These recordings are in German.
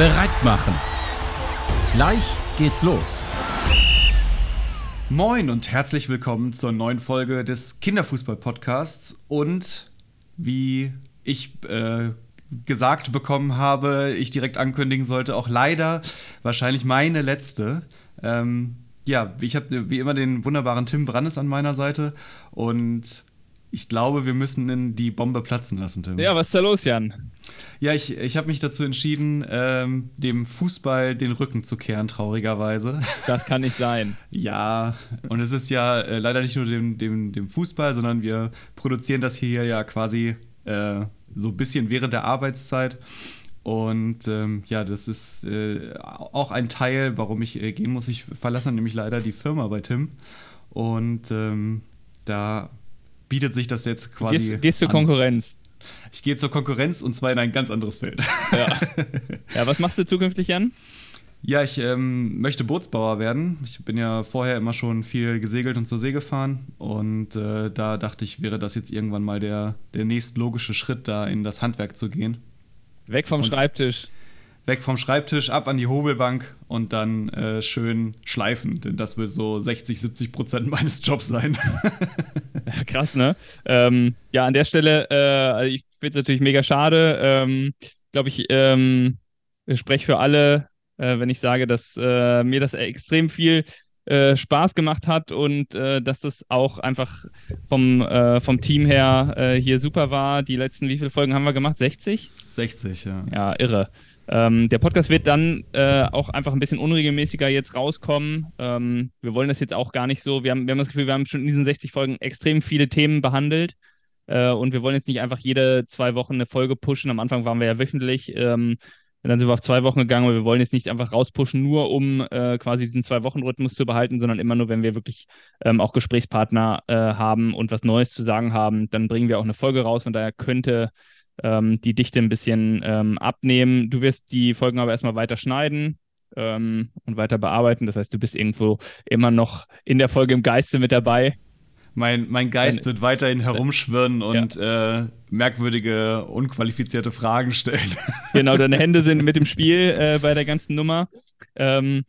bereit machen. Gleich geht's los. Moin und herzlich willkommen zur neuen Folge des Kinderfußball-Podcasts. Und wie ich äh, gesagt bekommen habe, ich direkt ankündigen sollte, auch leider wahrscheinlich meine letzte. Ähm, ja, ich habe wie immer den wunderbaren Tim Brandes an meiner Seite und ich glaube, wir müssen die Bombe platzen lassen, Tim. Ja, was ist da los, Jan? Ja, ich, ich habe mich dazu entschieden, ähm, dem Fußball den Rücken zu kehren, traurigerweise. Das kann nicht sein. ja, und es ist ja äh, leider nicht nur dem, dem, dem Fußball, sondern wir produzieren das hier ja quasi äh, so ein bisschen während der Arbeitszeit. Und ähm, ja, das ist äh, auch ein Teil, warum ich äh, gehen muss. Ich verlasse nämlich leider die Firma bei Tim. Und ähm, da bietet sich das jetzt quasi. Gehst, gehst zur Konkurrenz. Ich gehe zur Konkurrenz und zwar in ein ganz anderes Feld. Ja, ja was machst du zukünftig, Jan? Ja, ich ähm, möchte Bootsbauer werden. Ich bin ja vorher immer schon viel gesegelt und zur See gefahren. Und äh, da dachte ich, wäre das jetzt irgendwann mal der, der nächstlogische Schritt, da in das Handwerk zu gehen. Weg vom und Schreibtisch. Weg vom Schreibtisch, ab an die Hobelbank und dann äh, schön schleifen. Denn das wird so 60, 70 Prozent meines Jobs sein. Krass, ne? Ähm, ja, an der Stelle, äh, ich finde es natürlich mega schade. Ähm, Glaube ich, ähm, ich spreche für alle, äh, wenn ich sage, dass äh, mir das extrem viel äh, Spaß gemacht hat und äh, dass das auch einfach vom, äh, vom Team her äh, hier super war. Die letzten, wie viele Folgen haben wir gemacht? 60? 60, ja. Ja, irre. Ähm, der Podcast wird dann äh, auch einfach ein bisschen unregelmäßiger jetzt rauskommen. Ähm, wir wollen das jetzt auch gar nicht so. Wir haben, wir haben das Gefühl, wir haben schon in diesen 60 Folgen extrem viele Themen behandelt. Äh, und wir wollen jetzt nicht einfach jede zwei Wochen eine Folge pushen. Am Anfang waren wir ja wöchentlich. Ähm, dann sind wir auf zwei Wochen gegangen, aber wir wollen jetzt nicht einfach rauspushen, nur um äh, quasi diesen Zwei-Wochen-Rhythmus zu behalten, sondern immer nur, wenn wir wirklich ähm, auch Gesprächspartner äh, haben und was Neues zu sagen haben, dann bringen wir auch eine Folge raus. Von daher könnte ähm, die Dichte ein bisschen ähm, abnehmen. Du wirst die Folgen aber erstmal weiter schneiden ähm, und weiter bearbeiten. Das heißt, du bist irgendwo immer noch in der Folge im Geiste mit dabei. Mein, mein Geist wird weiterhin herumschwirren und ja. äh, merkwürdige, unqualifizierte Fragen stellen. Genau, deine Hände sind mit im Spiel äh, bei der ganzen Nummer. Ähm,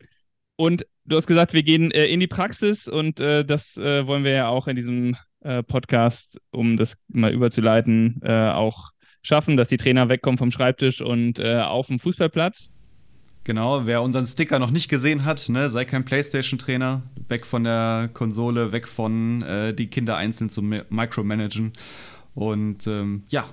und du hast gesagt, wir gehen äh, in die Praxis und äh, das äh, wollen wir ja auch in diesem äh, Podcast, um das mal überzuleiten, auch schaffen, dass die Trainer wegkommen vom Schreibtisch und auf dem Fußballplatz. Genau, wer unseren Sticker noch nicht gesehen hat, ne, sei kein Playstation-Trainer, weg von der Konsole, weg von äh, die Kinder einzeln zu micromanagen und ähm, ja,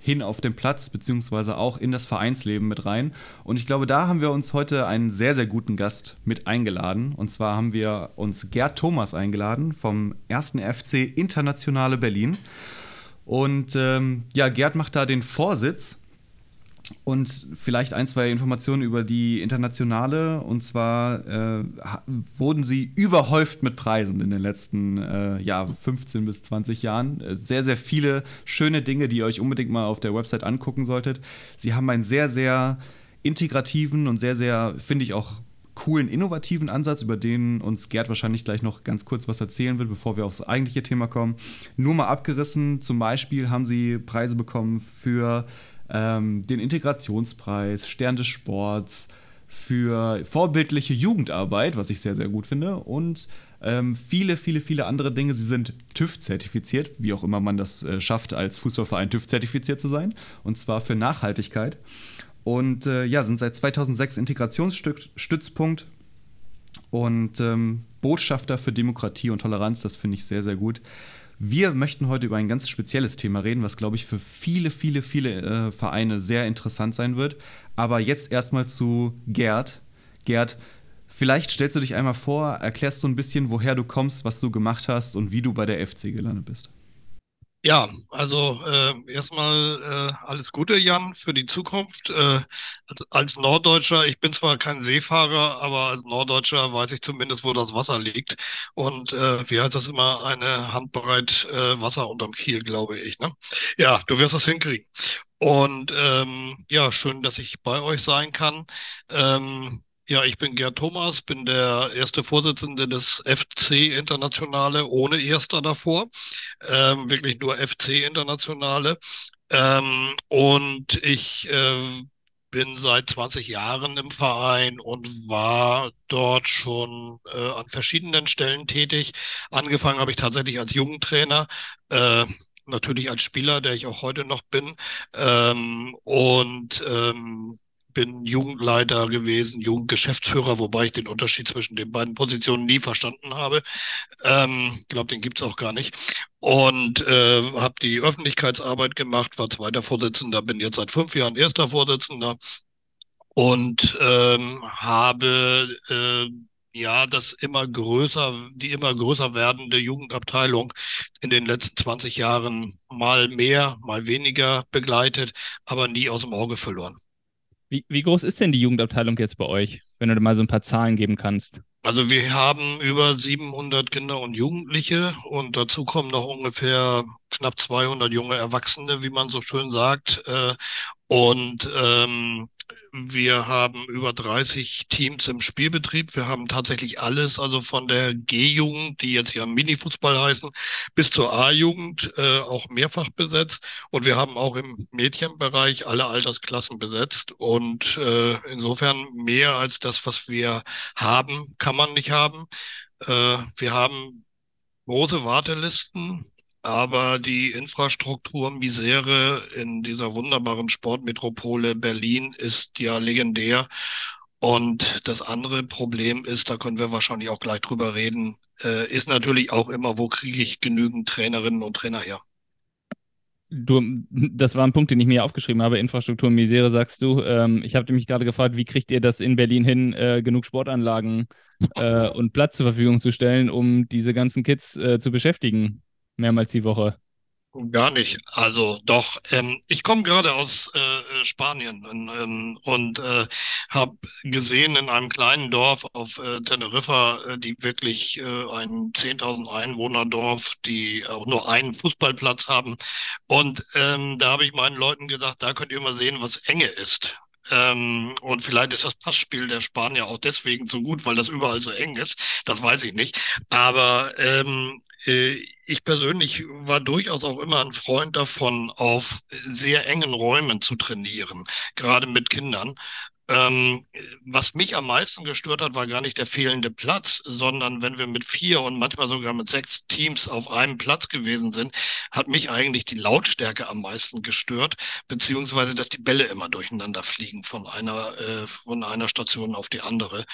hin auf den Platz, beziehungsweise auch in das Vereinsleben mit rein. Und ich glaube, da haben wir uns heute einen sehr, sehr guten Gast mit eingeladen. Und zwar haben wir uns Gerd Thomas eingeladen vom 1. FC Internationale Berlin. Und ähm, ja, Gerd macht da den Vorsitz und vielleicht ein, zwei Informationen über die Internationale. Und zwar äh, wurden sie überhäuft mit Preisen in den letzten äh, ja, 15 bis 20 Jahren. Äh, sehr, sehr viele schöne Dinge, die ihr euch unbedingt mal auf der Website angucken solltet. Sie haben einen sehr, sehr integrativen und sehr, sehr, finde ich auch coolen, innovativen Ansatz, über den uns Gerd wahrscheinlich gleich noch ganz kurz was erzählen wird, bevor wir aufs eigentliche Thema kommen. Nur mal abgerissen, zum Beispiel haben sie Preise bekommen für ähm, den Integrationspreis, Stern des Sports, für vorbildliche Jugendarbeit, was ich sehr, sehr gut finde, und ähm, viele, viele, viele andere Dinge. Sie sind TÜV-zertifiziert, wie auch immer man das äh, schafft, als Fußballverein TÜV-zertifiziert zu sein, und zwar für Nachhaltigkeit. Und äh, ja, sind seit 2006 Integrationsstützpunkt und ähm, Botschafter für Demokratie und Toleranz. Das finde ich sehr, sehr gut. Wir möchten heute über ein ganz spezielles Thema reden, was, glaube ich, für viele, viele, viele äh, Vereine sehr interessant sein wird. Aber jetzt erstmal zu Gerd. Gerd, vielleicht stellst du dich einmal vor, erklärst so ein bisschen, woher du kommst, was du gemacht hast und wie du bei der FC gelandet bist. Ja, also äh, erstmal äh, alles Gute, Jan, für die Zukunft. Äh, als, als, Norddeutscher, ich bin zwar kein Seefahrer, aber als Norddeutscher weiß ich zumindest, wo das Wasser liegt. Und äh, wie heißt das immer, eine Handbreit äh, Wasser unterm Kiel, glaube ich. Ne? Ja, du wirst das hinkriegen. Und ähm, ja, schön, dass ich bei euch sein kann. Ähm, ja, ich bin Gerd Thomas, bin der erste Vorsitzende des FC Internationale, ohne Erster davor. Ähm, wirklich nur FC Internationale. Ähm, und ich äh, bin seit 20 Jahren im Verein und war dort schon äh, an verschiedenen Stellen tätig. Angefangen habe ich tatsächlich als Jugendtrainer. Äh, natürlich als Spieler, der ich auch heute noch bin. Ähm, und ähm, bin Jugendleiter gewesen, Jugendgeschäftsführer, wobei ich den Unterschied zwischen den beiden Positionen nie verstanden habe. Ähm, glaube, den gibt's auch gar nicht. Und äh, habe die Öffentlichkeitsarbeit gemacht, war zweiter Vorsitzender, bin jetzt seit fünf Jahren erster Vorsitzender und ähm, habe äh, ja, das immer größer, die immer größer werdende Jugendabteilung in den letzten 20 Jahren mal mehr, mal weniger begleitet, aber nie aus dem Auge verloren. Wie, wie groß ist denn die Jugendabteilung jetzt bei euch, wenn du mal so ein paar Zahlen geben kannst? Also wir haben über 700 Kinder und Jugendliche und dazu kommen noch ungefähr knapp 200 junge Erwachsene, wie man so schön sagt. Äh, und ähm, wir haben über 30 Teams im Spielbetrieb. Wir haben tatsächlich alles, also von der G-Jugend, die jetzt ja Mini-Fußball heißen, bis zur A-Jugend äh, auch mehrfach besetzt. Und wir haben auch im Mädchenbereich alle Altersklassen besetzt. Und äh, insofern mehr als das, was wir haben, kann man nicht haben. Äh, wir haben große Wartelisten aber die Infrastrukturmisere in dieser wunderbaren Sportmetropole Berlin ist ja legendär. Und das andere Problem ist, da können wir wahrscheinlich auch gleich drüber reden, äh, ist natürlich auch immer, wo kriege ich genügend Trainerinnen und Trainer her? Du, das war ein Punkt, den ich mir aufgeschrieben habe. Infrastruktur Misere, sagst du. Ähm, ich habe mich gerade gefragt, wie kriegt ihr das in Berlin hin, äh, genug Sportanlagen äh, und Platz zur Verfügung zu stellen, um diese ganzen Kids äh, zu beschäftigen? Mehrmals die Woche? Gar nicht. Also doch. Ähm, ich komme gerade aus äh, Spanien und, ähm, und äh, habe gesehen in einem kleinen Dorf auf äh, Teneriffa, äh, die wirklich äh, ein 10.000 Einwohner-Dorf, die auch nur einen Fußballplatz haben. Und ähm, da habe ich meinen Leuten gesagt, da könnt ihr mal sehen, was Enge ist. Ähm, und vielleicht ist das Passspiel der Spanier auch deswegen so gut, weil das überall so eng ist. Das weiß ich nicht. Aber ähm, äh, ich persönlich war durchaus auch immer ein Freund davon, auf sehr engen Räumen zu trainieren, gerade mit Kindern. Ähm, was mich am meisten gestört hat, war gar nicht der fehlende Platz, sondern wenn wir mit vier und manchmal sogar mit sechs Teams auf einem Platz gewesen sind, hat mich eigentlich die Lautstärke am meisten gestört, beziehungsweise dass die Bälle immer durcheinander fliegen von einer, äh, von einer Station auf die andere.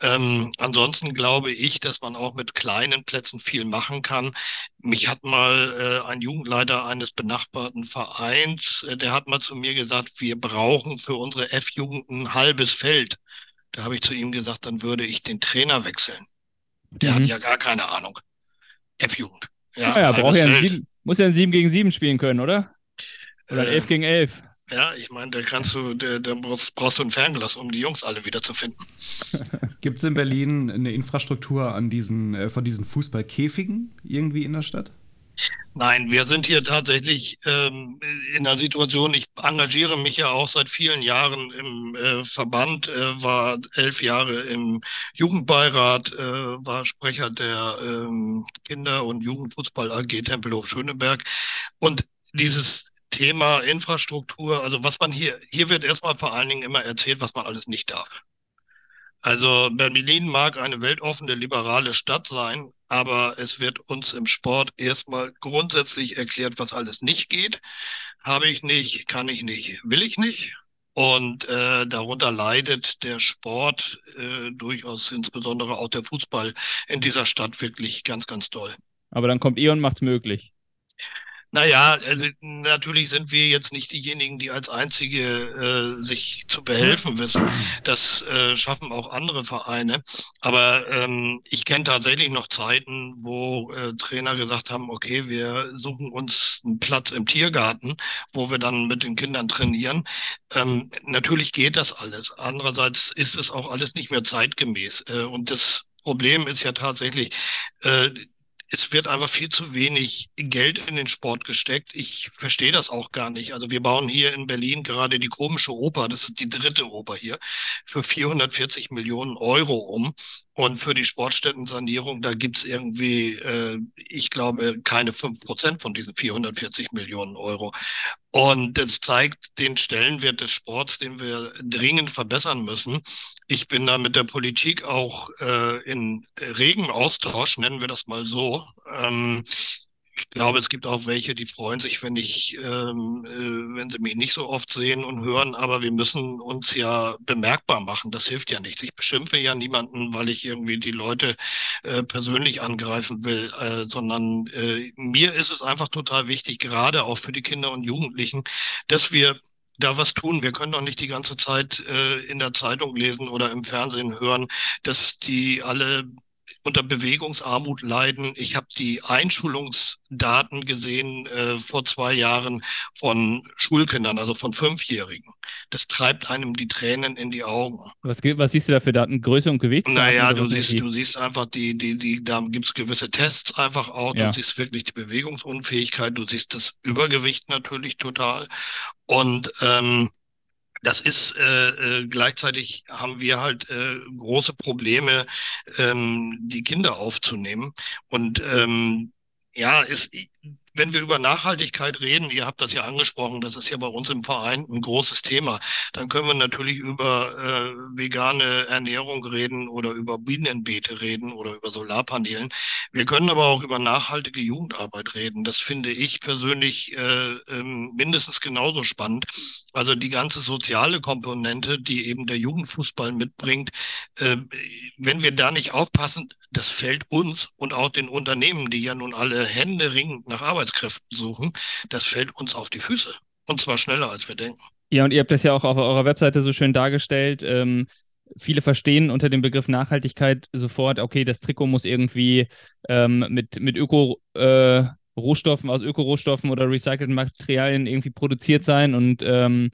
Ähm, ansonsten glaube ich, dass man auch mit kleinen Plätzen viel machen kann. Mich hat mal äh, ein Jugendleiter eines benachbarten Vereins, äh, der hat mal zu mir gesagt, wir brauchen für unsere F-Jugenden halbes Feld. Da habe ich zu ihm gesagt, dann würde ich den Trainer wechseln. Der mhm. hat ja gar keine Ahnung. F-Jugend. Ja, ja, ja braucht ja ein 7, muss ja ein 7 gegen 7 spielen können, oder? Oder äh, 11 gegen 11. Ja, ich meine, da kannst du, da, da brauchst, brauchst, du ein Fernglas, um die Jungs alle wieder zu finden. Gibt es in Berlin eine Infrastruktur an diesen, äh, von diesen Fußballkäfigen irgendwie in der Stadt? Nein, wir sind hier tatsächlich ähm, in einer Situation, ich engagiere mich ja auch seit vielen Jahren im äh, Verband, äh, war elf Jahre im Jugendbeirat, äh, war Sprecher der ähm, Kinder- und Jugendfußball AG Tempelhof Schöneberg. Und dieses Thema Infrastruktur, also was man hier, hier wird erstmal vor allen Dingen immer erzählt, was man alles nicht darf. Also Berlin mag eine weltoffene, liberale Stadt sein, aber es wird uns im Sport erstmal grundsätzlich erklärt, was alles nicht geht. Habe ich nicht, kann ich nicht, will ich nicht. Und äh, darunter leidet der Sport äh, durchaus, insbesondere auch der Fußball in dieser Stadt wirklich ganz, ganz doll. Aber dann kommt ihr und macht's möglich. Naja, also natürlich sind wir jetzt nicht diejenigen, die als einzige äh, sich zu behelfen wissen. Das äh, schaffen auch andere Vereine. Aber ähm, ich kenne tatsächlich noch Zeiten, wo äh, Trainer gesagt haben, okay, wir suchen uns einen Platz im Tiergarten, wo wir dann mit den Kindern trainieren. Ähm, natürlich geht das alles. Andererseits ist es auch alles nicht mehr zeitgemäß. Äh, und das Problem ist ja tatsächlich, äh, es wird einfach viel zu wenig Geld in den Sport gesteckt. Ich verstehe das auch gar nicht. Also wir bauen hier in Berlin gerade die komische Oper, das ist die dritte Oper hier, für 440 Millionen Euro um. Und für die Sportstättensanierung, da gibt's irgendwie, äh, ich glaube, keine fünf Prozent von diesen 440 Millionen Euro. Und das zeigt den Stellenwert des Sports, den wir dringend verbessern müssen. Ich bin da mit der Politik auch äh, in regen Austausch, nennen wir das mal so. Ähm, ich glaube, es gibt auch welche, die freuen sich, wenn ich, ähm, äh, wenn sie mich nicht so oft sehen und hören, aber wir müssen uns ja bemerkbar machen. Das hilft ja nichts. Ich beschimpfe ja niemanden, weil ich irgendwie die Leute äh, persönlich angreifen will, äh, sondern äh, mir ist es einfach total wichtig, gerade auch für die Kinder und Jugendlichen, dass wir da was tun. Wir können doch nicht die ganze Zeit äh, in der Zeitung lesen oder im Fernsehen hören, dass die alle unter Bewegungsarmut leiden. Ich habe die Einschulungsdaten gesehen äh, vor zwei Jahren von Schulkindern, also von Fünfjährigen. Das treibt einem die Tränen in die Augen. Was, was siehst du da für Daten? Größe und Gewicht? Naja, du siehst, du siehst einfach die, die, die, da gibt es gewisse Tests einfach auch. Ja. Du siehst wirklich die Bewegungsunfähigkeit, du siehst das Übergewicht natürlich total. Und ähm, das ist äh, äh, gleichzeitig haben wir halt äh, große Probleme, ähm, die Kinder aufzunehmen. Und ähm, ja, ist, wenn wir über Nachhaltigkeit reden, ihr habt das ja angesprochen, das ist ja bei uns im Verein ein großes Thema, dann können wir natürlich über äh, vegane Ernährung reden oder über Bienenbeete reden oder über Solarpanelen. Wir können aber auch über nachhaltige Jugendarbeit reden. Das finde ich persönlich äh, äh, mindestens genauso spannend. Also die ganze soziale Komponente, die eben der Jugendfußball mitbringt, äh, wenn wir da nicht aufpassen, das fällt uns und auch den Unternehmen, die ja nun alle Hände ringend nach Arbeitskräften suchen, das fällt uns auf die Füße. Und zwar schneller, als wir denken. Ja, und ihr habt das ja auch auf eurer Webseite so schön dargestellt. Ähm, viele verstehen unter dem Begriff Nachhaltigkeit sofort, okay, das Trikot muss irgendwie ähm, mit, mit Öko, äh, Rohstoffen, aus Ökorohstoffen oder recycelten Materialien irgendwie produziert sein. Und ähm,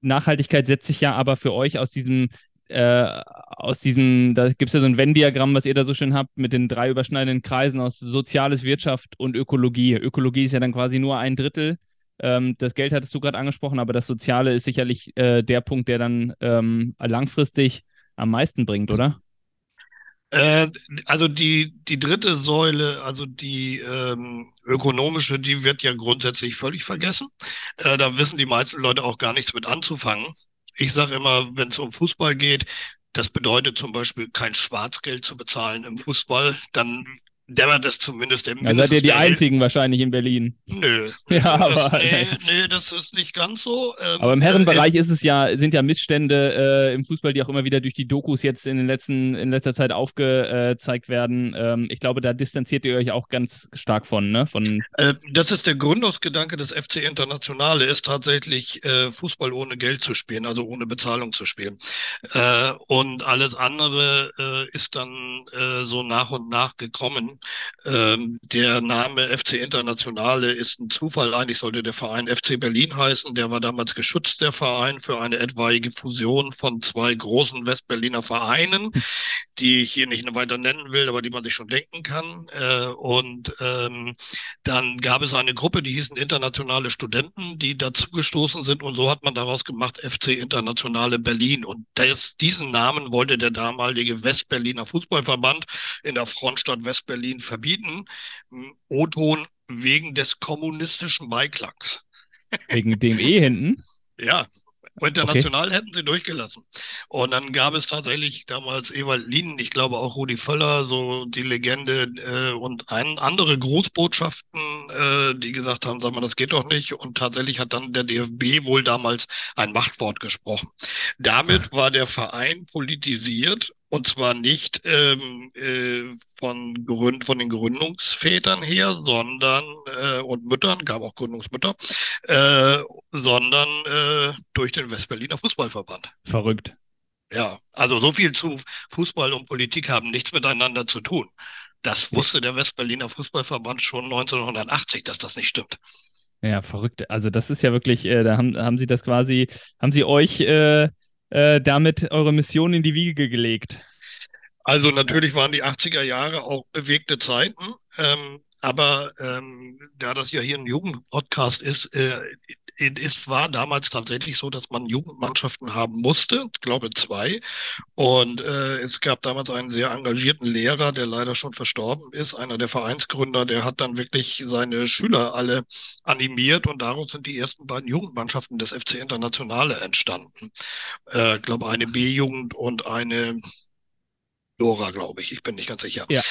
Nachhaltigkeit setzt sich ja aber für euch aus diesem äh, aus diesem, da gibt es ja so ein Venn-Diagramm, was ihr da so schön habt, mit den drei überschneidenden Kreisen aus Soziales, Wirtschaft und Ökologie. Ökologie ist ja dann quasi nur ein Drittel. Ähm, das Geld hattest du gerade angesprochen, aber das Soziale ist sicherlich äh, der Punkt, der dann ähm, langfristig am meisten bringt, oder? Äh, also die, die dritte Säule, also die ähm, ökonomische, die wird ja grundsätzlich völlig vergessen. Äh, da wissen die meisten Leute auch gar nichts mit anzufangen. Ich sage immer, wenn es um Fußball geht, das bedeutet zum Beispiel kein Schwarzgeld zu bezahlen im Fußball, dann dämmert es zumindest der Ja, seid ihr die Einzigen wahrscheinlich in Berlin. Nö. ja, aber, das, nee, nee, das ist nicht ganz so. Ähm, aber im Herrenbereich äh, ist es ja, sind ja Missstände äh, im Fußball, die auch immer wieder durch die Dokus jetzt in, den letzten, in letzter Zeit aufgezeigt werden. Ähm, ich glaube, da distanziert ihr euch auch ganz stark von, ne? Von äh, das ist der Gründungsgedanke des FC Internationale, ist tatsächlich äh, Fußball ohne Geld zu spielen, also ohne Bezahlung zu spielen. Äh, und alles andere äh, ist dann so nach und nach gekommen. Ähm, der Name FC Internationale ist ein Zufall. Eigentlich sollte der Verein FC Berlin heißen. Der war damals geschützt, der Verein, für eine etwaige Fusion von zwei großen Westberliner Vereinen, die ich hier nicht weiter nennen will, aber die man sich schon denken kann. Äh, und ähm, dann gab es eine Gruppe, die hießen Internationale Studenten, die dazugestoßen sind. Und so hat man daraus gemacht FC Internationale Berlin. Und das, diesen Namen wollte der damalige Westberliner Fußballverband in der Frontstadt Westberlin Berlin verbieten. O-Ton wegen des kommunistischen Beiklangs. Wegen dem E hinten? Ja, International okay. hätten sie durchgelassen. Und dann gab es tatsächlich damals Ewald Lien, ich glaube auch Rudi Völler, so die Legende äh, und ein, andere Großbotschaften, äh, die gesagt haben, sag mal, das geht doch nicht. Und tatsächlich hat dann der DFB wohl damals ein Machtwort gesprochen. Damit war der Verein politisiert und zwar nicht ähm, äh, von, Gründ, von den Gründungsvätern her, sondern äh, und Müttern, gab auch Gründungsmütter, äh, sondern äh, durch den Westberliner Fußballverband. Verrückt. Ja, also so viel zu Fußball und Politik haben nichts miteinander zu tun. Das wusste der Westberliner Fußballverband schon 1980, dass das nicht stimmt. Ja, verrückt. Also das ist ja wirklich, äh, da haben, haben Sie das quasi, haben Sie euch äh, äh, damit eure Mission in die Wiege gelegt? Also natürlich waren die 80er Jahre auch bewegte Zeiten, ähm, aber ähm, da das ja hier ein Jugendpodcast ist, äh, es war damals tatsächlich so, dass man Jugendmannschaften haben musste, ich glaube zwei. Und äh, es gab damals einen sehr engagierten Lehrer, der leider schon verstorben ist, einer der Vereinsgründer, der hat dann wirklich seine Schüler alle animiert und daraus sind die ersten beiden Jugendmannschaften des FC Internationale entstanden. Äh, ich glaube, eine B-Jugend und eine Dora, glaube ich. Ich bin nicht ganz sicher. Ja.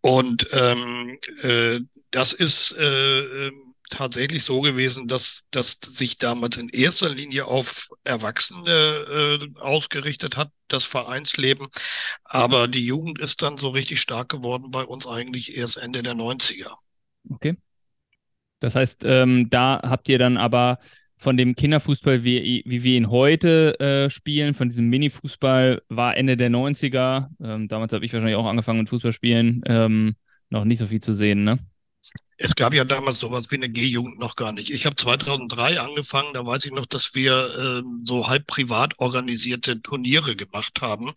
Und ähm, äh, das ist äh, ähm, tatsächlich so gewesen, dass das sich damals in erster Linie auf Erwachsene äh, ausgerichtet hat, das Vereinsleben. Aber die Jugend ist dann so richtig stark geworden bei uns eigentlich erst Ende der 90er. Okay. Das heißt, ähm, da habt ihr dann aber von dem Kinderfußball, wie, wie wir ihn heute äh, spielen, von diesem Mini-Fußball, war Ende der 90er. Ähm, damals habe ich wahrscheinlich auch angefangen mit Fußballspielen. Ähm, noch nicht so viel zu sehen, ne? Es gab ja damals sowas wie eine G-Jugend noch gar nicht. Ich habe 2003 angefangen, da weiß ich noch, dass wir äh, so halb privat organisierte Turniere gemacht haben,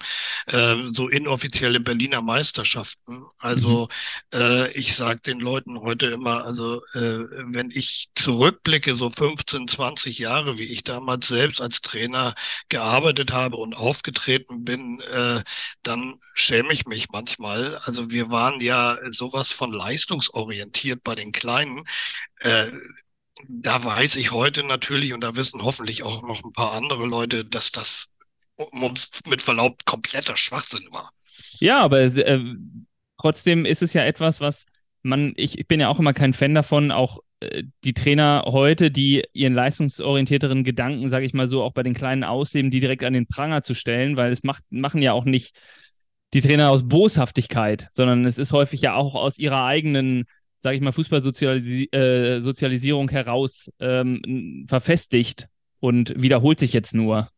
äh, so inoffizielle Berliner Meisterschaften. Also mhm. äh, ich sage den Leuten heute immer, also äh, wenn ich zurückblicke, so 15, 20 Jahre, wie ich damals selbst als Trainer gearbeitet habe und aufgetreten bin, äh, dann schäme ich mich manchmal. Also wir waren ja sowas von leistungsorientiert bei bei den Kleinen, äh, da weiß ich heute natürlich und da wissen hoffentlich auch noch ein paar andere Leute, dass das mit Verlaub kompletter Schwachsinn war. Ja, aber äh, trotzdem ist es ja etwas, was man, ich, ich bin ja auch immer kein Fan davon, auch äh, die Trainer heute, die ihren leistungsorientierteren Gedanken, sage ich mal so, auch bei den Kleinen ausleben, die direkt an den Pranger zu stellen, weil es macht, machen ja auch nicht die Trainer aus Boshaftigkeit, sondern es ist häufig ja auch aus ihrer eigenen sage ich mal, Fußballsozialisierung äh, heraus ähm, verfestigt und wiederholt sich jetzt nur.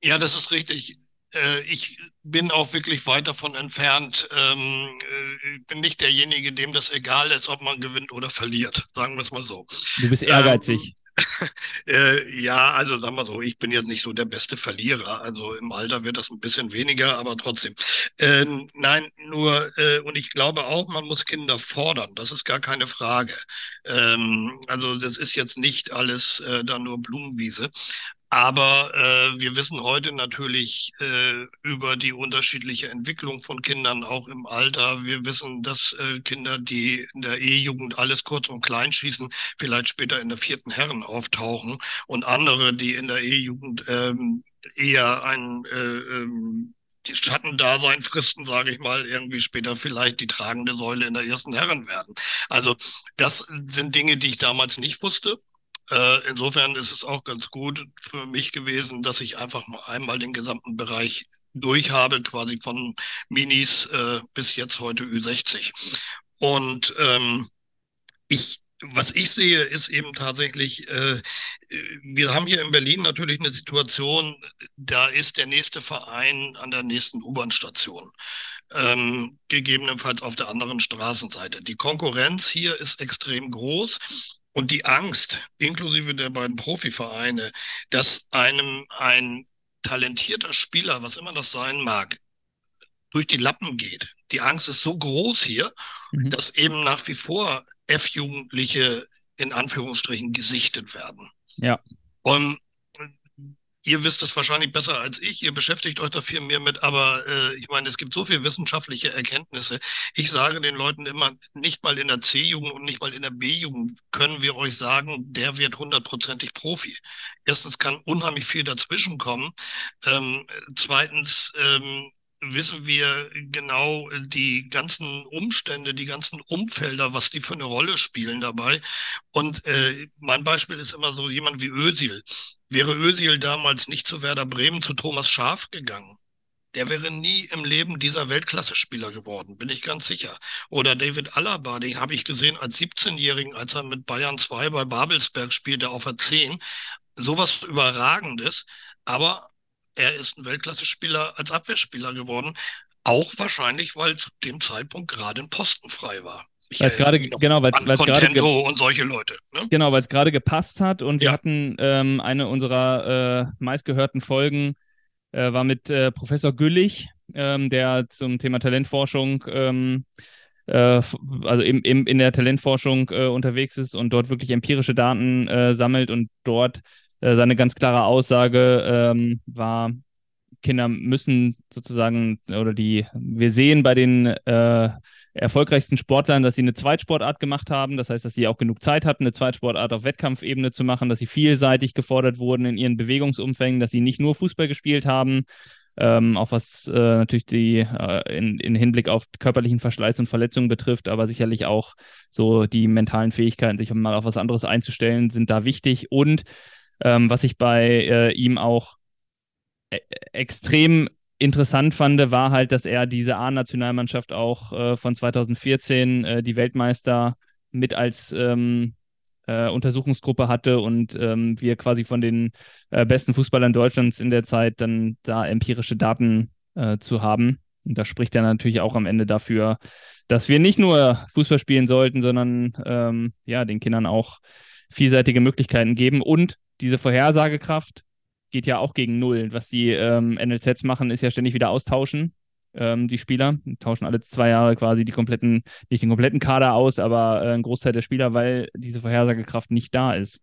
Ja, das ist richtig. Äh, ich bin auch wirklich weit davon entfernt. Ähm, äh, bin nicht derjenige, dem das egal ist, ob man gewinnt oder verliert. Sagen wir es mal so. Du bist ehrgeizig. Ähm, äh, ja, also sagen wir so, ich bin jetzt nicht so der beste Verlierer. Also im Alter wird das ein bisschen weniger, aber trotzdem. Äh, nein, nur, äh, und ich glaube auch, man muss Kinder fordern. Das ist gar keine Frage. Ähm, also das ist jetzt nicht alles äh, da nur Blumenwiese. Aber äh, wir wissen heute natürlich äh, über die unterschiedliche Entwicklung von Kindern auch im Alter. Wir wissen, dass äh, Kinder, die in der E-Jugend alles kurz und klein schießen, vielleicht später in der vierten Herren auftauchen und andere, die in der E-Jugend ähm, eher ein äh, ähm, die Schattendasein fristen, sage ich mal, irgendwie später vielleicht die tragende Säule in der ersten Herren werden. Also das sind Dinge, die ich damals nicht wusste. Äh, insofern ist es auch ganz gut für mich gewesen, dass ich einfach mal einmal den gesamten Bereich durch habe, quasi von Minis äh, bis jetzt heute Ü60. Und ähm, ich was ich sehe, ist eben tatsächlich, äh, wir haben hier in Berlin natürlich eine Situation, da ist der nächste Verein an der nächsten U-Bahn-Station, ähm, gegebenenfalls auf der anderen Straßenseite. Die Konkurrenz hier ist extrem groß und die Angst, inklusive der beiden Profivereine, dass einem ein talentierter Spieler, was immer das sein mag, durch die Lappen geht. Die Angst ist so groß hier, mhm. dass eben nach wie vor F-Jugendliche in Anführungsstrichen gesichtet werden. Ja. Und Ihr wisst es wahrscheinlich besser als ich. Ihr beschäftigt euch da viel mehr mit. Aber äh, ich meine, es gibt so viele wissenschaftliche Erkenntnisse. Ich sage den Leuten immer, nicht mal in der C-Jugend und nicht mal in der B-Jugend können wir euch sagen, der wird hundertprozentig Profi. Erstens kann unheimlich viel dazwischen kommen. Ähm, zweitens, ähm, wissen wir genau die ganzen Umstände, die ganzen Umfelder, was die für eine Rolle spielen dabei. Und äh, mein Beispiel ist immer so jemand wie Özil. Wäre Özil damals nicht zu Werder Bremen, zu Thomas Schaf gegangen, der wäre nie im Leben dieser Weltklasse-Spieler geworden, bin ich ganz sicher. Oder David Alaba, den habe ich gesehen als 17-Jährigen, als er mit Bayern 2 bei Babelsberg spielte auf der 10. Sowas Überragendes. Aber er ist ein Weltklasse-Spieler als Abwehrspieler geworden. Auch wahrscheinlich, weil zu dem Zeitpunkt gerade ein Posten frei war. Weil es gerade genau, weil es gerade und solche Leute. Ne? Genau, weil es gerade gepasst hat und ja. wir hatten ähm, eine unserer äh, meistgehörten Folgen äh, war mit äh, Professor Güllich, ähm, der zum Thema Talentforschung ähm, äh, also im, im, in der Talentforschung äh, unterwegs ist und dort wirklich empirische Daten äh, sammelt und dort äh, seine ganz klare Aussage ähm, war, Kinder müssen sozusagen, oder die, wir sehen bei den äh, erfolgreichsten Sportlern, dass sie eine Zweitsportart gemacht haben. Das heißt, dass sie auch genug Zeit hatten, eine Zweitsportart auf Wettkampfebene zu machen, dass sie vielseitig gefordert wurden in ihren Bewegungsumfängen, dass sie nicht nur Fußball gespielt haben, ähm, auch was äh, natürlich die äh, in, in, Hinblick auf körperlichen Verschleiß und Verletzungen betrifft, aber sicherlich auch so die mentalen Fähigkeiten, sich mal auf was anderes einzustellen, sind da wichtig. Und ähm, was ich bei äh, ihm auch e extrem interessant fand, war halt, dass er diese A-Nationalmannschaft auch äh, von 2014, äh, die Weltmeister, mit als ähm, äh, Untersuchungsgruppe hatte und ähm, wir quasi von den äh, besten Fußballern Deutschlands in der Zeit dann da empirische Daten äh, zu haben. Und da spricht er natürlich auch am Ende dafür, dass wir nicht nur Fußball spielen sollten, sondern ähm, ja, den Kindern auch vielseitige Möglichkeiten geben. Und diese Vorhersagekraft geht ja auch gegen Null. Was die ähm, NLZs machen, ist ja ständig wieder austauschen ähm, die Spieler. Die tauschen alle zwei Jahre quasi die kompletten, nicht den kompletten Kader aus, aber äh, ein Großteil der Spieler, weil diese Vorhersagekraft nicht da ist.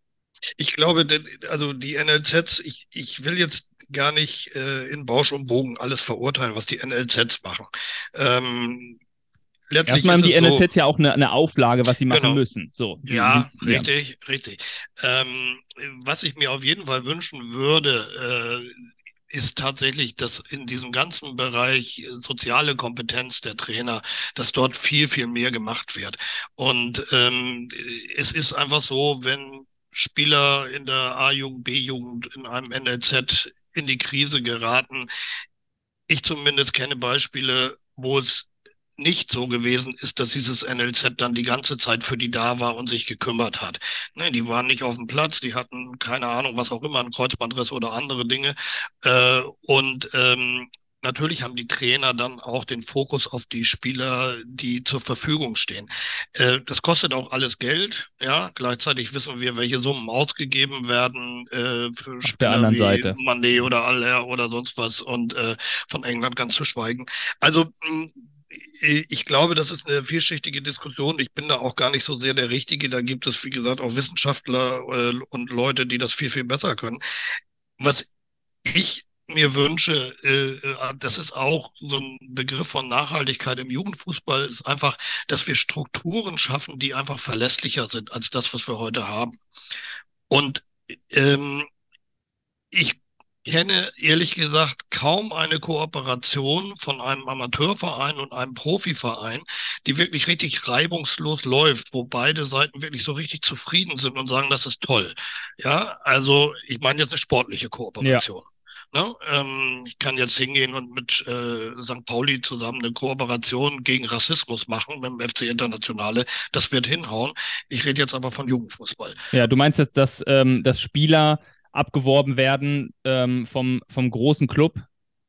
Ich glaube, also die NLZs, ich, ich will jetzt gar nicht äh, in Bausch und Bogen alles verurteilen, was die NLZs machen. Ähm, Erstmal haben die NLZs so, ja auch eine, eine, Auflage, was sie machen genau. müssen. So. Ja, ja, richtig, richtig. Ähm, was ich mir auf jeden Fall wünschen würde, äh, ist tatsächlich, dass in diesem ganzen Bereich äh, soziale Kompetenz der Trainer, dass dort viel, viel mehr gemacht wird. Und ähm, es ist einfach so, wenn Spieler in der A-Jugend, B-Jugend, in einem NLZ in die Krise geraten, ich zumindest kenne Beispiele, wo es nicht so gewesen ist, dass dieses NLZ dann die ganze Zeit für die da war und sich gekümmert hat. Ne, die waren nicht auf dem Platz, die hatten keine Ahnung, was auch immer, ein Kreuzbandriss oder andere Dinge. Äh, und ähm, natürlich haben die Trainer dann auch den Fokus auf die Spieler, die zur Verfügung stehen. Äh, das kostet auch alles Geld, ja. Gleichzeitig wissen wir, welche Summen ausgegeben werden äh, für auf Spieler der anderen wie Seite. Mané oder Aller oder sonst was und äh, von England ganz zu schweigen. Also mh, ich glaube, das ist eine vielschichtige Diskussion. Ich bin da auch gar nicht so sehr der Richtige. Da gibt es, wie gesagt, auch Wissenschaftler äh, und Leute, die das viel, viel besser können. Was ich mir wünsche, äh, äh, das ist auch so ein Begriff von Nachhaltigkeit im Jugendfußball, ist einfach, dass wir Strukturen schaffen, die einfach verlässlicher sind als das, was wir heute haben. Und ähm, ich kenne ehrlich gesagt kaum eine Kooperation von einem Amateurverein und einem Profiverein, die wirklich richtig reibungslos läuft, wo beide Seiten wirklich so richtig zufrieden sind und sagen, das ist toll. Ja, also ich meine jetzt eine sportliche Kooperation. Ja. Ne? Ähm, ich kann jetzt hingehen und mit äh, St. Pauli zusammen eine Kooperation gegen Rassismus machen mit dem FC Internationale. Das wird hinhauen. Ich rede jetzt aber von Jugendfußball. Ja, du meinst jetzt, dass, ähm, dass Spieler abgeworben werden ähm, vom, vom großen Club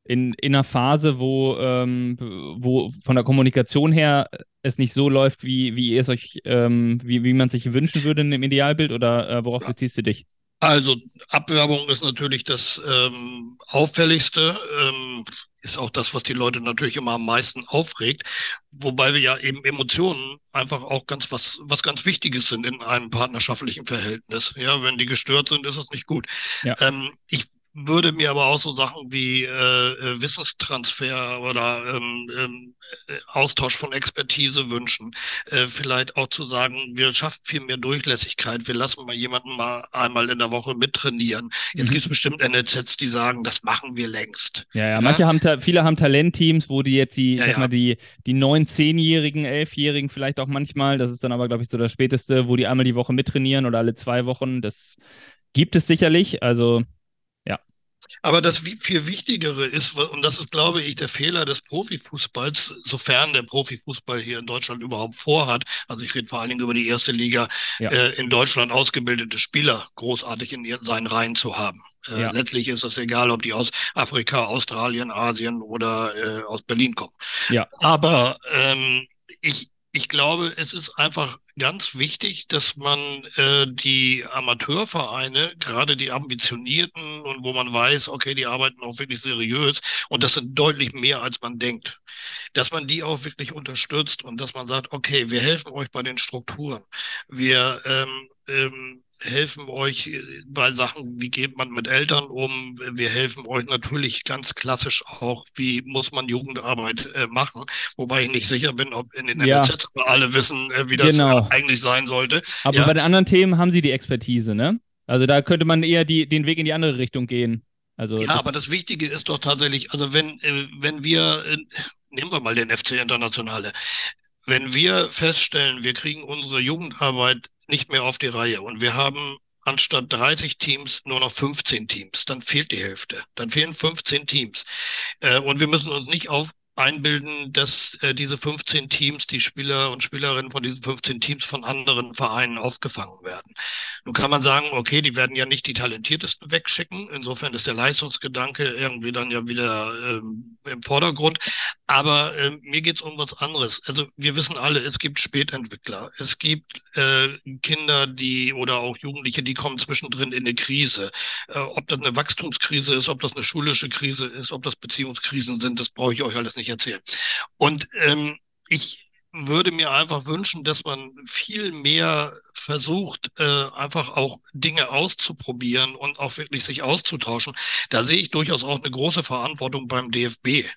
in, in einer Phase, wo, ähm, wo von der Kommunikation her es nicht so läuft, wie, wie ihr es euch, ähm, wie, wie man sich wünschen würde in dem Idealbild oder äh, worauf beziehst du dich? Also Abwerbung ist natürlich das ähm, auffälligste, ähm, ist auch das, was die Leute natürlich immer am meisten aufregt, wobei wir ja eben Emotionen einfach auch ganz was was ganz Wichtiges sind in einem partnerschaftlichen Verhältnis. Ja, wenn die gestört sind, ist es nicht gut. Ja. Ähm, ich würde mir aber auch so Sachen wie äh, äh, Wissenstransfer oder ähm, ähm, äh, Austausch von Expertise wünschen. Äh, vielleicht auch zu sagen, wir schaffen viel mehr Durchlässigkeit, wir lassen mal jemanden mal einmal in der Woche mittrainieren. Jetzt mhm. gibt es bestimmt NLZs, die sagen, das machen wir längst. Ja, ja, ja? manche haben, viele haben Talentteams, wo die jetzt die, ja, sag ja. mal, die, die neun, zehnjährigen, elfjährigen vielleicht auch manchmal, das ist dann aber, glaube ich, so das Späteste, wo die einmal die Woche mittrainieren oder alle zwei Wochen. Das gibt es sicherlich. Also aber das viel Wichtigere ist, und das ist, glaube ich, der Fehler des Profifußballs, sofern der Profifußball hier in Deutschland überhaupt vorhat. Also ich rede vor allen Dingen über die erste Liga, ja. äh, in Deutschland ausgebildete Spieler großartig in seinen Reihen zu haben. Äh, ja. Letztlich ist es egal, ob die aus Afrika, Australien, Asien oder äh, aus Berlin kommen. Ja. Aber ähm, ich, ich glaube, es ist einfach ganz wichtig, dass man äh, die Amateurvereine, gerade die ambitionierten und wo man weiß, okay, die arbeiten auch wirklich seriös und das sind deutlich mehr, als man denkt, dass man die auch wirklich unterstützt und dass man sagt, okay, wir helfen euch bei den Strukturen. Wir ähm, ähm, helfen euch äh, bei Sachen, wie geht man mit Eltern um. Wir helfen euch natürlich ganz klassisch auch, wie muss man Jugendarbeit äh, machen. Wobei ich nicht sicher bin, ob in den Ja. NLZ alle wissen, äh, wie das Genau. äh, eigentlich sein sollte. Aber Ja. bei den anderen Themen haben sie die Expertise, ne? Also da könnte man eher die, den Weg in die andere Richtung gehen. Also Ja, aber das Wichtige ist doch tatsächlich, also wenn, äh, wenn wir, äh, nehmen wir mal den FC Internationale, wenn wir feststellen, wir kriegen unsere Jugendarbeit nicht mehr auf die Reihe und wir haben anstatt 30 Teams nur noch 15 Teams, dann fehlt die Hälfte. Dann fehlen 15 Teams. Äh, und wir müssen uns nicht auf einbilden, dass äh, diese 15 Teams, die Spieler und Spielerinnen von diesen 15 Teams von anderen Vereinen aufgefangen werden. Nun kann man sagen, okay, die werden ja nicht die talentiertesten wegschicken. Insofern ist der Leistungsgedanke irgendwie dann ja wieder ähm, im Vordergrund. Aber ähm, mir geht's um was anderes. Also wir wissen alle, es gibt Spätentwickler, es gibt äh, Kinder, die oder auch Jugendliche, die kommen zwischendrin in eine Krise. Äh, ob das eine Wachstumskrise ist, ob das eine schulische Krise ist, ob das Beziehungskrisen sind, das brauche ich euch alles nicht erzählen. Und ähm, ich würde mir einfach wünschen, dass man viel mehr versucht, äh, einfach auch Dinge auszuprobieren und auch wirklich sich auszutauschen. Da sehe ich durchaus auch eine große Verantwortung beim DFB.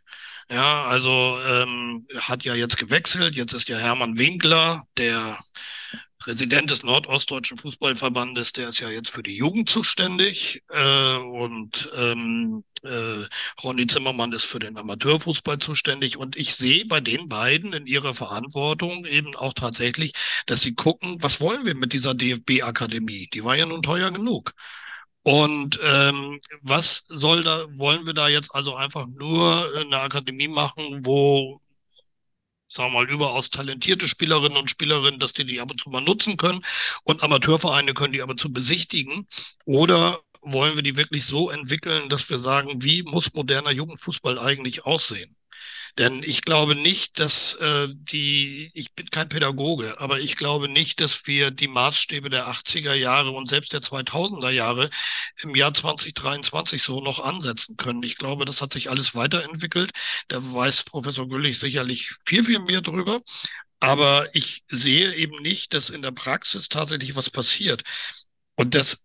Ja, also ähm, hat ja jetzt gewechselt. Jetzt ist ja Hermann Winkler, der Präsident des Nordostdeutschen Fußballverbandes, der ist ja jetzt für die Jugend zuständig. Äh, und ähm, äh, Ronny Zimmermann ist für den Amateurfußball zuständig. Und ich sehe bei den beiden in ihrer Verantwortung eben auch tatsächlich, dass sie gucken, was wollen wir mit dieser DFB-Akademie? Die war ja nun teuer genug. Und ähm, was soll da, wollen wir da jetzt also einfach nur eine Akademie machen, wo, sagen wir mal, überaus talentierte Spielerinnen und Spielerinnen, dass die die ab und zu mal nutzen können und Amateurvereine können die aber zu besichtigen? Oder wollen wir die wirklich so entwickeln, dass wir sagen, wie muss moderner Jugendfußball eigentlich aussehen? Denn ich glaube nicht, dass äh, die, ich bin kein Pädagoge, aber ich glaube nicht, dass wir die Maßstäbe der 80er Jahre und selbst der 2000er Jahre im Jahr 2023 so noch ansetzen können. Ich glaube, das hat sich alles weiterentwickelt. Da weiß Professor Güllich sicherlich viel, viel mehr drüber. Aber ich sehe eben nicht, dass in der Praxis tatsächlich was passiert. Und das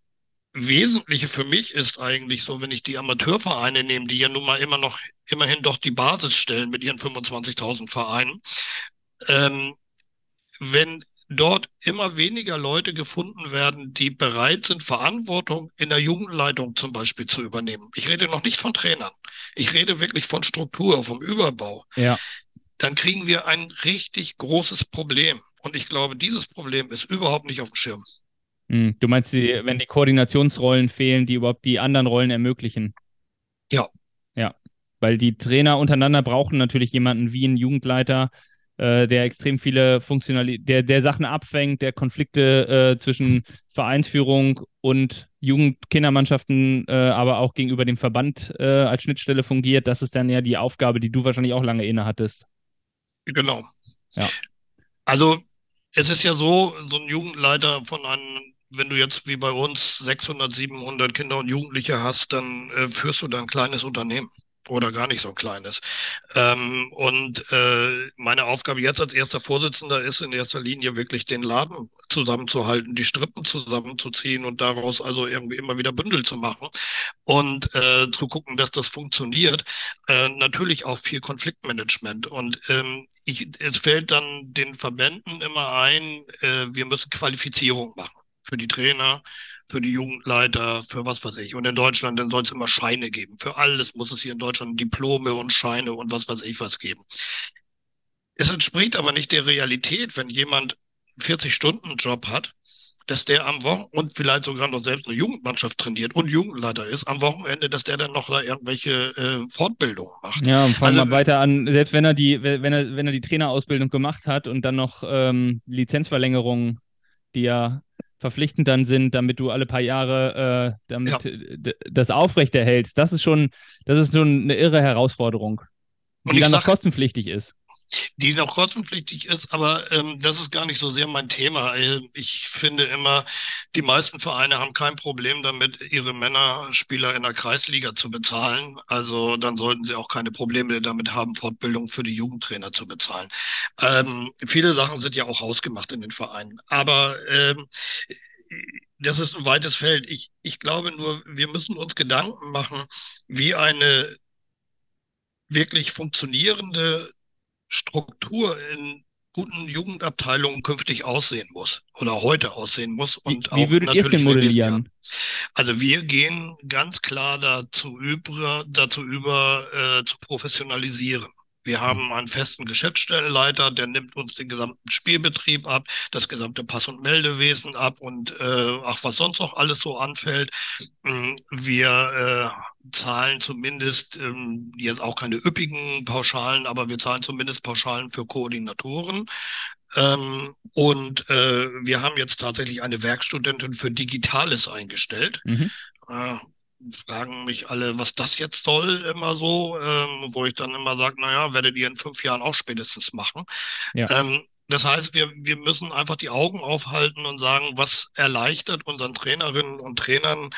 Wesentliche für mich ist eigentlich so, wenn ich die Amateurvereine nehme, die ja nun mal immer noch, immerhin doch die Basis stellen mit ihren 25.000 Vereinen, ähm, wenn dort immer weniger Leute gefunden werden, die bereit sind, Verantwortung in der Jugendleitung zum Beispiel zu übernehmen. Ich rede noch nicht von Trainern. Ich rede wirklich von Struktur, vom Überbau. Ja. Dann kriegen wir ein richtig großes Problem. Und ich glaube, dieses Problem ist überhaupt nicht auf dem Schirm. Hm, Du meinst, wenn die Koordinationsrollen fehlen, die überhaupt die anderen Rollen ermöglichen? Ja. Ja, weil die Trainer untereinander brauchen natürlich jemanden wie einen Jugendleiter, äh, der extrem viele Funktionalität, der, der Sachen abfängt, der Konflikte äh, zwischen Vereinsführung und Jugendkindermannschaften, äh, aber auch gegenüber dem Verband äh, als Schnittstelle fungiert. Das ist dann ja die Aufgabe, die du wahrscheinlich auch lange inne hattest. Genau. Ja. Also es ist ja so, so ein Jugendleiter von einem, wenn du jetzt wie bei uns 600, 700 Kinder und Jugendliche hast, dann äh, führst du da ein kleines Unternehmen oder gar nicht so ein kleines. Ähm, und äh, meine Aufgabe jetzt als erster Vorsitzender ist in erster Linie wirklich den Laden zusammenzuhalten, die Strippen zusammenzuziehen und daraus also irgendwie immer wieder Bündel zu machen und äh, zu gucken, dass das funktioniert. Äh, natürlich auch viel Konfliktmanagement und ähm, ich, es fällt dann den Verbänden immer ein, äh, wir müssen Qualifizierung machen für die Trainer, für die Jugendleiter, für was weiß ich. Und in Deutschland, dann soll es immer Scheine geben. Für alles muss es hier in Deutschland Diplome und Scheine und was weiß ich was geben. Es entspricht aber nicht der Realität, wenn jemand 40-Stunden-Job hat, dass der am Wochenende und vielleicht sogar noch selbst eine Jugendmannschaft trainiert und Jugendleiter ist, am Wochenende, dass der dann noch da irgendwelche äh, Fortbildungen macht. Ja, und fangen Also- wir weiter an, selbst wenn er die, wenn er, wenn er die Trainerausbildung gemacht hat und dann noch ähm, Lizenzverlängerungen, die ja verpflichtend dann sind, damit du alle paar Jahre äh, damit d- das aufrechterhältst, das ist schon, das ist schon eine irre Herausforderung, Und die dann noch sag- kostenpflichtig ist. Die noch kostenpflichtig ist, aber ähm, das ist gar nicht so sehr mein Thema. Äh, ich finde immer, die meisten Vereine haben kein Problem damit, ihre Männerspieler in der Kreisliga zu bezahlen. Also dann sollten sie auch keine Probleme damit haben, Fortbildung für die Jugendtrainer zu bezahlen. Ähm, viele Sachen sind ja auch ausgemacht in den Vereinen. Aber ähm, das ist ein weites Feld. Ich, ich glaube nur, wir müssen uns Gedanken machen, wie eine wirklich funktionierende Struktur in guten Jugendabteilungen künftig aussehen muss oder heute aussehen muss. Und wie, wie würdet ihr es denn modellieren? Also wir gehen ganz klar dazu über, dazu über äh, zu professionalisieren. Wir mhm. haben einen festen Geschäftsstellenleiter, der nimmt uns den gesamten Spielbetrieb ab, das gesamte Pass- und Meldewesen ab und äh, ach, was sonst noch alles so anfällt. Mm, wir äh, zahlen zumindest ähm, jetzt auch keine üppigen Pauschalen, aber wir zahlen zumindest Pauschalen für Koordinatoren. Ähm, und äh, wir haben jetzt tatsächlich eine Werkstudentin für Digitales eingestellt. Mhm. Äh, fragen mich alle, was das jetzt soll, immer so, ähm, wo ich dann immer sage, naja, werdet ihr in fünf Jahren auch spätestens machen. Ja. Ähm, das heißt, wir, wir müssen einfach die Augen aufhalten und sagen, was erleichtert unseren Trainerinnen und Trainern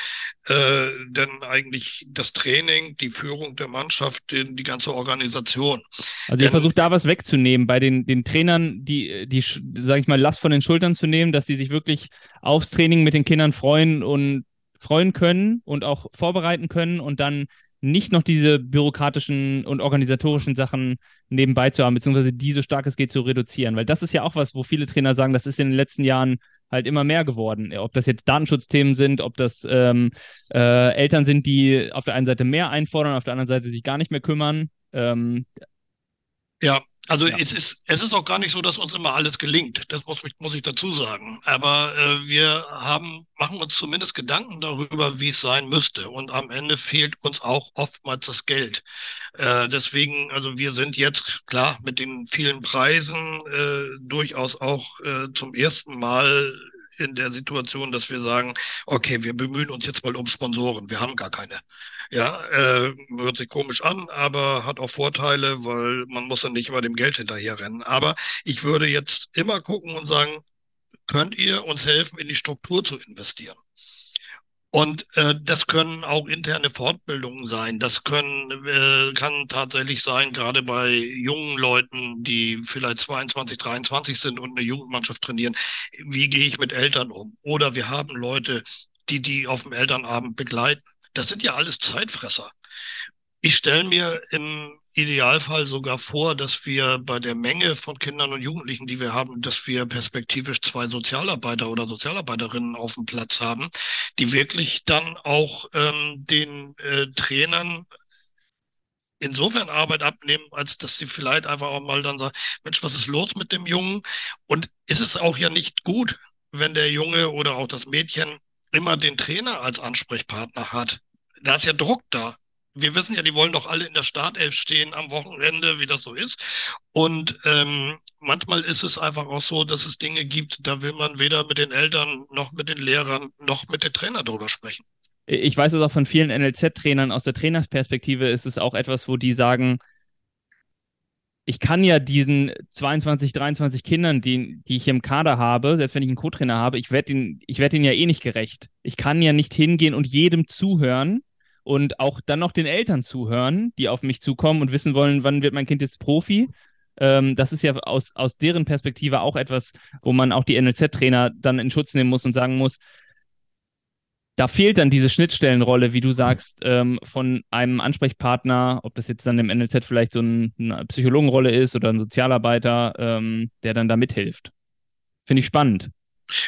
äh, denn eigentlich das Training, die Führung der Mannschaft, die, die ganze Organisation. Also denn, ihr versucht da was wegzunehmen, bei den, den Trainern, die, die sage ich mal, Last von den Schultern zu nehmen, dass sie sich wirklich aufs Training mit den Kindern freuen und freuen können und auch vorbereiten können und dann nicht noch diese bürokratischen und organisatorischen Sachen nebenbei zu haben, beziehungsweise die so stark es geht zu reduzieren. Weil das ist ja auch was, wo viele Trainer sagen, das ist in den letzten Jahren halt immer mehr geworden. Ob das jetzt Datenschutzthemen sind, ob das ähm, äh, Eltern sind, die auf der einen Seite mehr einfordern, auf der anderen Seite sich gar nicht mehr kümmern. Ähm, ja, also ja. es, ist, es ist auch gar nicht so, dass uns immer alles gelingt. Das muss, muss ich dazu sagen. Aber äh, wir haben, machen uns zumindest Gedanken darüber, wie es sein müsste. Und am Ende fehlt uns auch oftmals das Geld. Äh, deswegen, also wir sind jetzt klar mit den vielen Preisen äh, durchaus auch äh, zum ersten Mal in der Situation, dass wir sagen, okay, wir bemühen uns jetzt mal um Sponsoren. Wir haben gar keine. Ja, äh, hört sich komisch an, aber hat auch Vorteile, weil man muss dann nicht immer dem Geld hinterherrennen. Aber ich würde jetzt immer gucken und sagen, könnt ihr uns helfen, in die Struktur zu investieren? Und äh, das können auch interne Fortbildungen sein. Das können, äh, kann tatsächlich sein, gerade bei jungen Leuten, die vielleicht 22, 23 sind und eine Jugendmannschaft trainieren. Wie gehe ich mit Eltern um? Oder wir haben Leute, die die auf dem Elternabend begleiten. Das sind ja alles Zeitfresser. Ich stelle mir im Idealfall sogar vor, dass wir bei der Menge von Kindern und Jugendlichen, die wir haben, dass wir perspektivisch zwei Sozialarbeiter oder Sozialarbeiterinnen auf dem Platz haben, die wirklich dann auch ähm, den äh, Trainern insofern Arbeit abnehmen, als dass sie vielleicht einfach auch mal dann sagen, Mensch, was ist los mit dem Jungen? Und ist es auch ja nicht gut, wenn der Junge oder auch das Mädchen immer den Trainer als Ansprechpartner hat. Da ist ja Druck da wir wissen ja, die wollen doch alle in der Startelf stehen am Wochenende, wie das so ist. Und ähm, manchmal ist es einfach auch so, dass es Dinge gibt, da will man weder mit den Eltern noch mit den Lehrern noch mit den Trainern drüber sprechen. Ich weiß es auch von vielen NLZ-Trainern aus der Trainersperspektive ist es auch etwas, wo die sagen, ich kann ja diesen 22, 23 Kindern, die, die ich im Kader habe, selbst wenn ich einen Co-Trainer habe, ich werde ihnen, ich werde ihnen ja eh nicht gerecht. Ich kann ja nicht hingehen und jedem zuhören, und auch dann noch den Eltern zuhören, die auf mich zukommen und wissen wollen, wann wird mein Kind jetzt Profi. Ähm, das ist ja aus, aus deren Perspektive auch etwas, wo man auch die NLZ-Trainer dann in Schutz nehmen muss und sagen muss, da fehlt dann diese Schnittstellenrolle, wie du sagst, ähm, von einem Ansprechpartner, ob das jetzt dann im NLZ vielleicht so ein, eine Psychologenrolle ist oder ein Sozialarbeiter, ähm, der dann da mithilft. Finde ich spannend.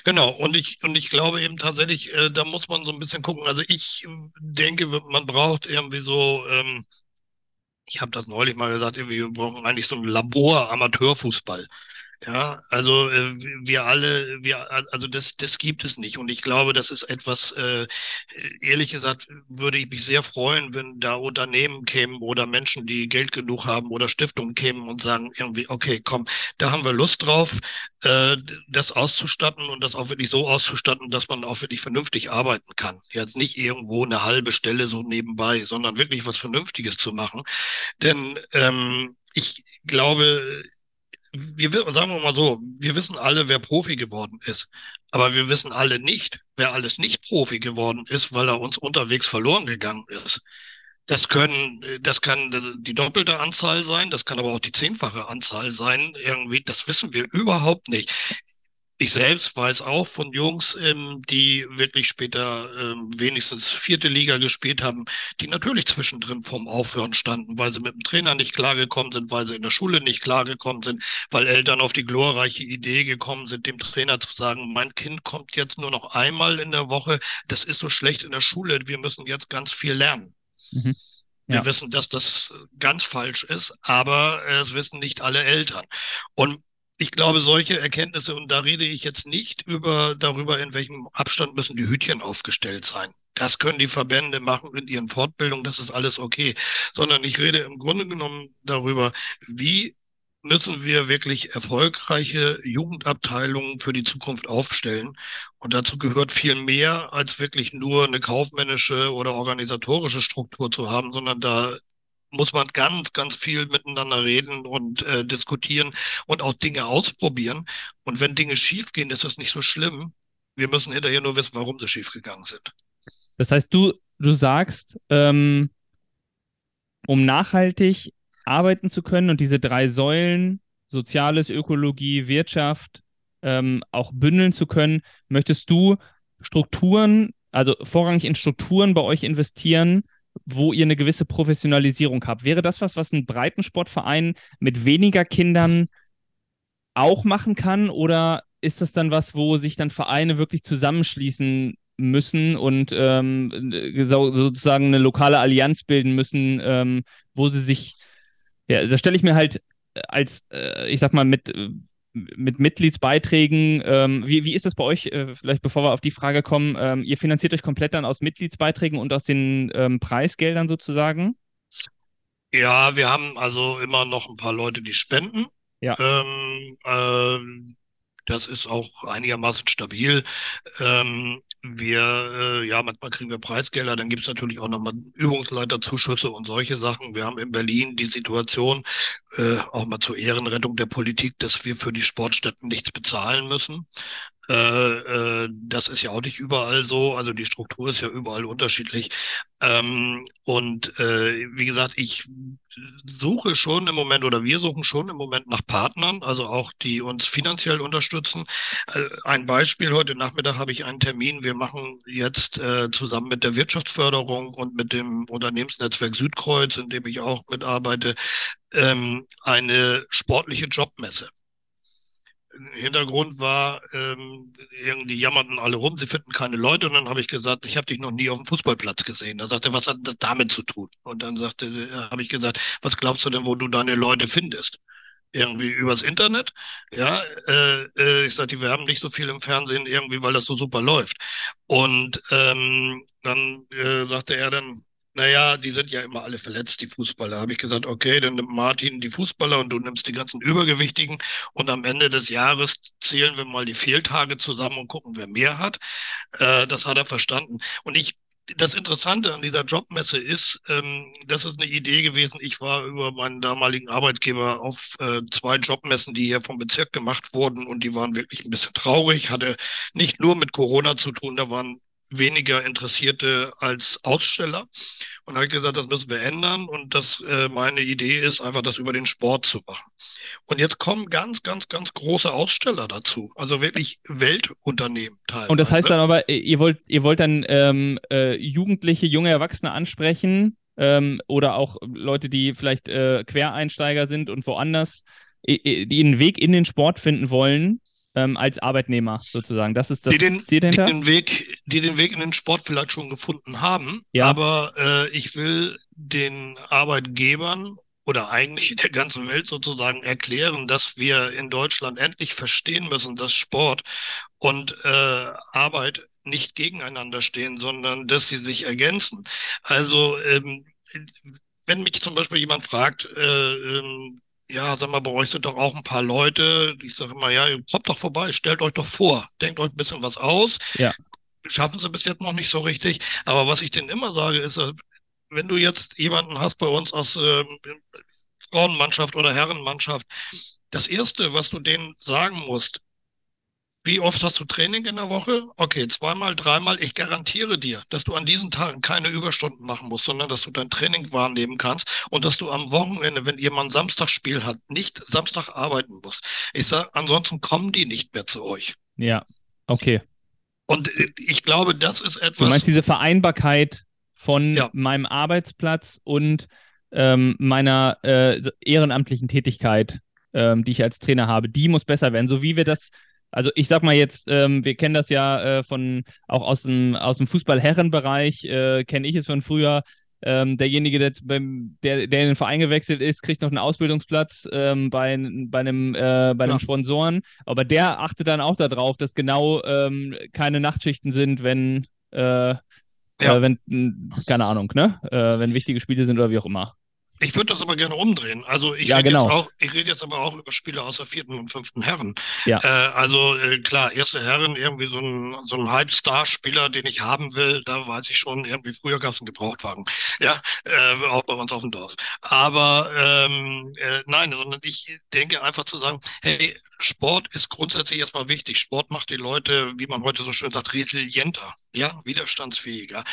Genau, und ich, und ich glaube eben tatsächlich, äh, da muss man so ein bisschen gucken. Also ich denke, man braucht irgendwie so, ähm, ich habe das neulich mal gesagt, irgendwie, wir brauchen eigentlich so ein Labor Amateurfußball. Ja, also äh, wir alle, wir, also das, das gibt es nicht. Und ich glaube, das ist etwas, äh, ehrlich gesagt, würde ich mich sehr freuen, wenn da Unternehmen kämen oder Menschen, die Geld genug haben oder Stiftungen kämen und sagen irgendwie, okay, komm, da haben wir Lust drauf, äh, das auszustatten und das auch wirklich so auszustatten, dass man auch wirklich vernünftig arbeiten kann. Jetzt nicht irgendwo eine halbe Stelle so nebenbei, sondern wirklich was Vernünftiges zu machen. Denn ähm, ich glaube, wir sagen wir mal so, wir wissen alle, wer Profi geworden ist. Aber wir wissen alle nicht, wer alles nicht Profi geworden ist, weil er uns unterwegs verloren gegangen ist. Das können, das kann die doppelte Anzahl sein, das kann aber auch die zehnfache Anzahl sein. Irgendwie, das wissen wir überhaupt nicht ich selbst weiß auch von Jungs, ähm, die wirklich später ähm, wenigstens vierte Liga gespielt haben, die natürlich zwischendrin vorm Aufhören standen, weil sie mit dem Trainer nicht klargekommen sind, weil sie in der Schule nicht klargekommen sind, weil Eltern auf die glorreiche Idee gekommen sind, dem Trainer zu sagen, mein Kind kommt jetzt nur noch einmal in der Woche, das ist so schlecht in der Schule, wir müssen jetzt ganz viel lernen. Mhm. Wir ja. wissen, dass das ganz falsch ist, aber es wissen nicht alle Eltern. Und ich glaube, solche Erkenntnisse, und da rede ich jetzt nicht über, darüber, in welchem Abstand müssen die Hütchen aufgestellt sein. Das können die Verbände machen in ihren Fortbildungen, das ist alles okay. Sondern ich rede im Grunde genommen darüber, wie müssen wir wirklich erfolgreiche Jugendabteilungen für die Zukunft aufstellen. Und dazu gehört viel mehr, als wirklich nur eine kaufmännische oder organisatorische Struktur zu haben, sondern da muss man ganz, ganz viel miteinander reden und äh, diskutieren und auch Dinge ausprobieren. Und wenn Dinge schiefgehen, ist das nicht so schlimm. Wir müssen hinterher nur wissen, warum sie schiefgegangen sind. Das heißt, du, du sagst, ähm, um nachhaltig arbeiten zu können und diese drei Säulen, Soziales, Ökologie, Wirtschaft, ähm, auch bündeln zu können, möchtest du Strukturen, also vorrangig in Strukturen bei euch investieren, wo ihr eine gewisse Professionalisierung habt. Wäre das was, was ein Breitensportverein mit weniger Kindern auch machen kann? Oder ist das dann was, wo sich dann Vereine wirklich zusammenschließen müssen und ähm, so, sozusagen eine lokale Allianz bilden müssen, ähm, wo sie sich, ja, da stelle ich mir halt als, äh, ich sag mal, mit mit Mitgliedsbeiträgen. Ähm, wie, wie ist das bei euch? Äh, vielleicht bevor wir auf die Frage kommen, ähm, ihr finanziert euch komplett dann aus Mitgliedsbeiträgen und aus den ähm, Preisgeldern sozusagen? Ja, wir haben also immer noch ein paar Leute, die spenden. Ja. Ähm, äh, das ist auch einigermaßen stabil. Ähm, wir, äh, ja, manchmal kriegen wir Preisgelder, dann gibt es natürlich auch nochmal Übungsleiterzuschüsse und solche Sachen. Wir haben in Berlin die Situation, äh, auch mal zur Ehrenrettung der Politik, dass wir für die Sportstätten nichts bezahlen müssen. Äh, äh, das ist ja auch nicht überall so. Also die Struktur ist ja überall unterschiedlich. Ähm, und äh, wie gesagt, ich suche schon im Moment oder wir suchen schon im Moment nach Partnern, also auch die uns finanziell unterstützen. Äh, ein Beispiel, heute Nachmittag habe ich einen Termin. Wir machen jetzt äh, zusammen mit der Wirtschaftsförderung und mit dem Unternehmensnetzwerk Südkreuz, in dem ich auch mitarbeite, ähm, eine sportliche Jobmesse. Hintergrund war, ähm, irgendwie jammerten alle rum, sie finden keine Leute. Und dann habe ich gesagt, ich habe dich noch nie auf dem Fußballplatz gesehen. Da sagte er, was hat das damit zu tun? Und dann sagte, äh, habe ich gesagt, was glaubst du denn, wo du deine Leute findest? Irgendwie übers Internet. Ja, äh, äh, ich sagte, wir haben nicht so viel im Fernsehen irgendwie, weil das so super läuft. Und ähm, dann äh, sagte er dann, naja, die sind ja immer alle verletzt, die Fußballer. Habe ich gesagt, okay, dann nimmt Martin die Fußballer und du nimmst die ganzen Übergewichtigen und am Ende des Jahres zählen wir mal die Fehltage zusammen und gucken, wer mehr hat. Äh, das hat er verstanden. Und ich das Interessante an dieser Jobmesse ist, ähm, das ist eine Idee gewesen. Ich war über meinen damaligen Arbeitgeber auf äh, zwei Jobmessen, die hier vom Bezirk gemacht wurden und die waren wirklich ein bisschen traurig, hatte nicht nur mit Corona zu tun, da waren weniger Interessierte als Aussteller. Und habe gesagt, das müssen wir ändern. Und das äh, meine Idee ist, einfach das über den Sport zu machen. Und jetzt kommen ganz, ganz, ganz große Aussteller dazu. Also wirklich Weltunternehmen teilweise. Und das heißt dann aber, ihr wollt, ihr wollt dann ähm, äh, Jugendliche, junge Erwachsene ansprechen ähm, oder auch Leute, die vielleicht äh, Quereinsteiger sind und woanders, die einen Weg in den Sport finden wollen ähm, als Arbeitnehmer sozusagen. Das ist das die den, Ziel dahinter. Die den, Weg, die den Weg in den Sport vielleicht schon gefunden haben, ja. aber äh, ich will den Arbeitgebern oder eigentlich der ganzen Welt sozusagen erklären, dass wir in Deutschland endlich verstehen müssen, dass Sport und äh, Arbeit nicht gegeneinander stehen, sondern dass sie sich ergänzen. Also ähm, wenn mich zum Beispiel jemand fragt, äh, ähm, ja, sag mal, bei euch sind doch auch ein paar Leute. Ich sage immer, ja, kommt doch vorbei, stellt euch doch vor, denkt euch ein bisschen was aus. Ja. Schaffen sie bis jetzt noch nicht so richtig. Aber was ich denen immer sage, ist, äh, wenn du jetzt jemanden hast bei uns aus äh, Frauenmannschaft oder Herrenmannschaft, das Erste, was du denen sagen musst, wie oft hast du Training in der Woche? Okay, zweimal, dreimal. Ich garantiere dir, dass du an diesen Tagen keine Überstunden machen musst, sondern dass du dein Training wahrnehmen kannst und dass du am Wochenende, wenn jemand Samstagspiel hat, nicht Samstag arbeiten musst. Ich sage, ansonsten kommen die nicht mehr zu euch. Ja, okay. Und äh, ich glaube, das ist etwas. Du meinst diese Vereinbarkeit von ja. meinem Arbeitsplatz und ähm, meiner äh, ehrenamtlichen Tätigkeit, ähm, die ich als Trainer habe, die muss besser werden, so wie wir das also ich sag mal jetzt, ähm, wir kennen das ja äh, von auch aus dem, aus dem Fußball-Herrenbereich, äh, kenne ich es von früher. Ähm, derjenige, der, beim, der, der in den Verein gewechselt ist, kriegt noch einen Ausbildungsplatz ähm, bei, bei einem, äh, bei einem ja. Sponsoren. Aber der achtet dann auch darauf, dass genau ähm, keine Nachtschichten sind, wenn, äh, ja. äh, wenn, keine Ahnung, ne? Äh, wenn wichtige Spiele sind oder wie auch immer. Ich würde das aber gerne umdrehen. Also ich ja, rede genau. jetzt auch, ich rede jetzt aber auch über Spiele aus der vierten und fünften Herren. Ja. Äh, also äh, klar, erste Herren, irgendwie so ein, so ein Halbstar-Spieler, den ich haben will, da weiß ich schon, irgendwie früher gab es einen Gebrauchtwagen. Ja, äh, auch bei uns auf dem Dorf. Aber ähm, äh, nein, sondern ich denke einfach zu sagen, hey, Sport ist grundsätzlich erstmal wichtig. Sport macht die Leute, wie man heute so schön sagt, resilienter, ja, widerstandsfähiger.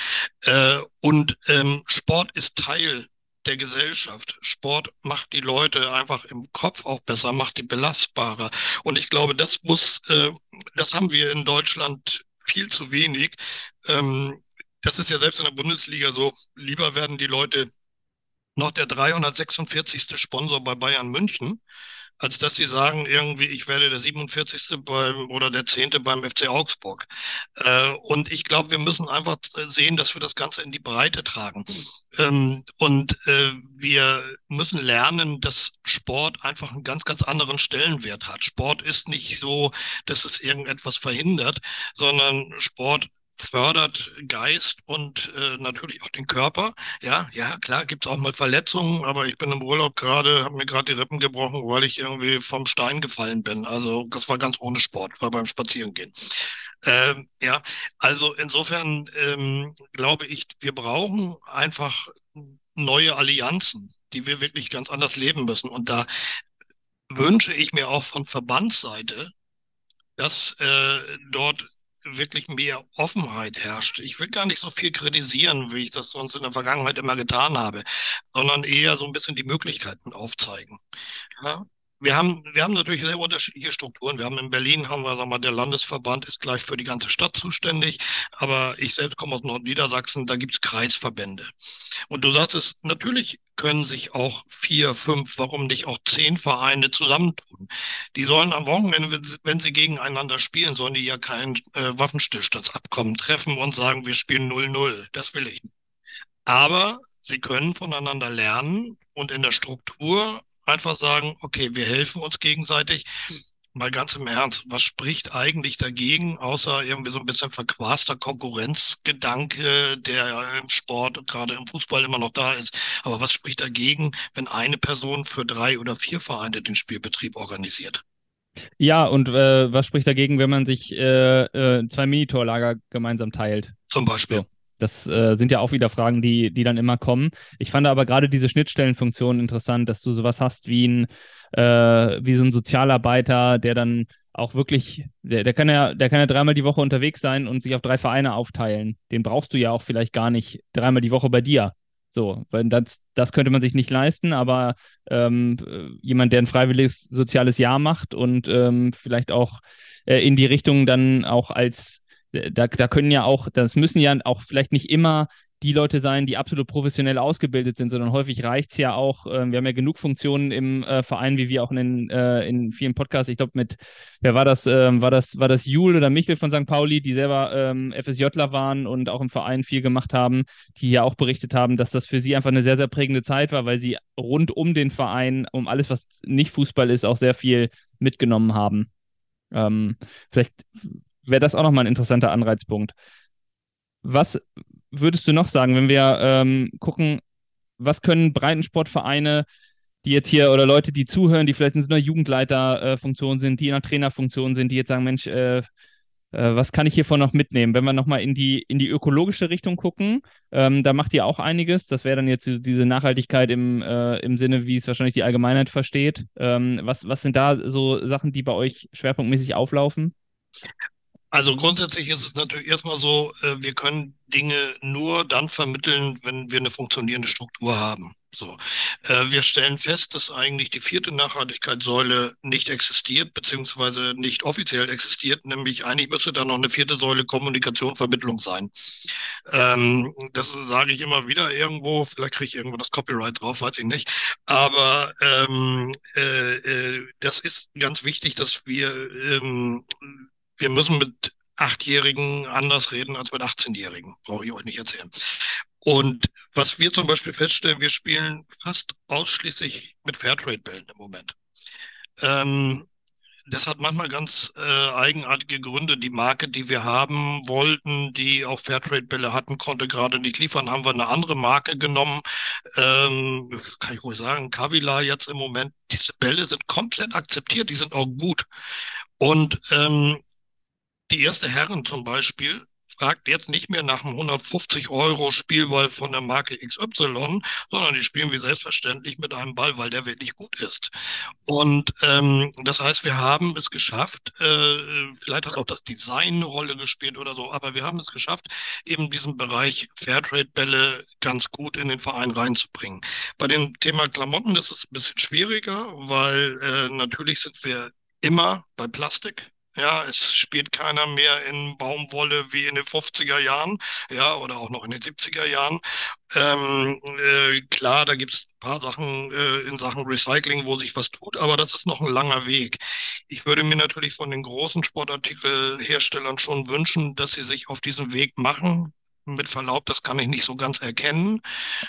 Äh, und ähm, Sport ist Teil der Gesellschaft. Sport macht die Leute einfach im Kopf auch besser, macht die belastbarer. Und ich glaube, das muss, äh, das haben wir in Deutschland viel zu wenig. Ähm, das ist ja selbst in der Bundesliga so. Lieber werden die Leute noch der 346. Sponsor bei Bayern München als dass sie sagen, irgendwie, ich werde der 47. beim oder der 10. beim FC Augsburg. Äh, und ich glaube, wir müssen einfach sehen, dass wir das Ganze in die Breite tragen. Ähm, und äh, wir müssen lernen, dass Sport einfach einen ganz, ganz anderen Stellenwert hat. Sport ist nicht so, dass es irgendetwas verhindert, sondern Sport fördert Geist und äh, natürlich auch den Körper. Ja, ja, klar, gibt es auch mal Verletzungen, aber ich bin im Urlaub gerade, habe mir gerade die Rippen gebrochen, weil ich irgendwie vom Stein gefallen bin. Also das war ganz ohne Sport, war beim Spazierengehen. Ähm, ja, also insofern ähm, glaube ich, wir brauchen einfach neue Allianzen, die wir wirklich ganz anders leben müssen. Und da wünsche ich mir auch von Verbandsseite, dass äh, dort wirklich mehr Offenheit herrscht. Ich will gar nicht so viel kritisieren, wie ich das sonst in der Vergangenheit immer getan habe, sondern eher so ein bisschen die Möglichkeiten aufzeigen. Ja? Wir haben, wir haben natürlich sehr unterschiedliche Strukturen. Wir haben in Berlin, haben wir, sagen wir, der Landesverband ist gleich für die ganze Stadt zuständig. Aber ich selbst komme aus Nordniedersachsen, da gibt es Kreisverbände. Und du sagtest, natürlich können sich auch vier, fünf, warum nicht auch zehn Vereine zusammentun. Die sollen am Wochenende, wenn sie gegeneinander spielen, sollen die ja kein äh, Waffenstillstandsabkommen treffen und sagen, wir spielen 0-0. Das will ich nicht. Aber sie können voneinander lernen und in der Struktur einfach sagen, okay, wir helfen uns gegenseitig. Mal ganz im Ernst, was spricht eigentlich dagegen, außer irgendwie so ein bisschen verquaster Konkurrenzgedanke, der im Sport, gerade im Fußball immer noch da ist. Aber was spricht dagegen, wenn eine Person für drei oder vier Vereine den Spielbetrieb organisiert? Ja, und äh, was spricht dagegen, wenn man sich äh, äh, zwei Minitorlager gemeinsam teilt? Zum Beispiel. So. Das äh, sind ja auch wieder Fragen, die, die dann immer kommen. Ich fand aber gerade diese Schnittstellenfunktion interessant, dass du sowas hast wie ein, äh, wie so ein Sozialarbeiter, der dann auch wirklich, der, der kann ja, der kann ja dreimal die Woche unterwegs sein und sich auf drei Vereine aufteilen. Den brauchst du ja auch vielleicht gar nicht dreimal die Woche bei dir. So, weil das, das könnte man sich nicht leisten, aber ähm, jemand, der ein freiwilliges soziales Jahr macht und ähm, vielleicht auch äh, in die Richtung dann auch als da, da können ja auch, das müssen ja auch vielleicht nicht immer die Leute sein, die absolut professionell ausgebildet sind, sondern häufig reicht es ja auch, äh, wir haben ja genug Funktionen im äh, Verein, wie wir auch in, äh, in vielen Podcasts, ich glaube mit, wer war das, ähm, war das, war das Jule oder Michel von St. Pauli, die selber ähm, FSJler waren und auch im Verein viel gemacht haben, die ja auch berichtet haben, dass das für sie einfach eine sehr, sehr prägende Zeit war, weil sie rund um den Verein, um alles, was nicht Fußball ist, auch sehr viel mitgenommen haben. Ähm, vielleicht wäre das auch nochmal ein interessanter Anreizpunkt. Was würdest du noch sagen, wenn wir ähm, gucken, was können Breitensportvereine, die jetzt hier oder Leute, die zuhören, die vielleicht in so einer Jugendleiterfunktion sind, die in einer Trainerfunktion sind, die jetzt sagen, Mensch, äh, äh, was kann ich hiervon noch mitnehmen? Wenn wir nochmal in die, in die ökologische Richtung gucken, ähm, da macht ihr auch einiges. Das wäre dann jetzt diese Nachhaltigkeit im, äh, im Sinne, wie es wahrscheinlich die Allgemeinheit versteht. Ähm, was, was sind da so Sachen, die bei euch schwerpunktmäßig auflaufen? Also grundsätzlich ist es natürlich erstmal so, äh, wir können Dinge nur dann vermitteln, wenn wir eine funktionierende Struktur haben. So, äh, wir stellen fest, dass eigentlich die vierte Nachhaltigkeitssäule nicht existiert, beziehungsweise nicht offiziell existiert, nämlich eigentlich müsste da noch eine vierte Säule Kommunikation, Vermittlung sein. Ähm, das sage ich immer wieder irgendwo, vielleicht kriege ich irgendwo das Copyright drauf, weiß ich nicht. Aber ähm, äh, äh, das ist ganz wichtig, dass wir ähm, wir müssen mit Achtjährigen anders reden als mit 18-Jährigen. Brauche ich euch nicht erzählen. Und was wir zum Beispiel feststellen, wir spielen fast ausschließlich mit Fairtrade-Bällen im Moment. Ähm, das hat manchmal ganz äh, eigenartige Gründe. Die Marke, die wir haben wollten, die auch Fairtrade-Bälle hatten, konnte gerade nicht liefern. Haben wir eine andere Marke genommen. Ähm, kann ich ruhig sagen, Kavila jetzt im Moment. Diese Bälle sind komplett akzeptiert. Die sind auch gut. Und ähm, die erste Herren zum Beispiel fragt jetzt nicht mehr nach einem 150 Euro Spielball von der Marke XY, sondern die spielen wie selbstverständlich mit einem Ball, weil der wirklich gut ist. Und ähm, das heißt, wir haben es geschafft, äh, vielleicht hat auch das Design eine Rolle gespielt oder so, aber wir haben es geschafft, eben diesen Bereich Fairtrade-Bälle ganz gut in den Verein reinzubringen. Bei dem Thema Klamotten ist es ein bisschen schwieriger, weil äh, natürlich sind wir immer bei Plastik. Ja, es spielt keiner mehr in Baumwolle wie in den 50er Jahren, ja, oder auch noch in den 70er Jahren. Ähm, äh, klar, da gibt es ein paar Sachen äh, in Sachen Recycling, wo sich was tut, aber das ist noch ein langer Weg. Ich würde mir natürlich von den großen Sportartikelherstellern schon wünschen, dass sie sich auf diesen Weg machen, mit Verlaub, das kann ich nicht so ganz erkennen.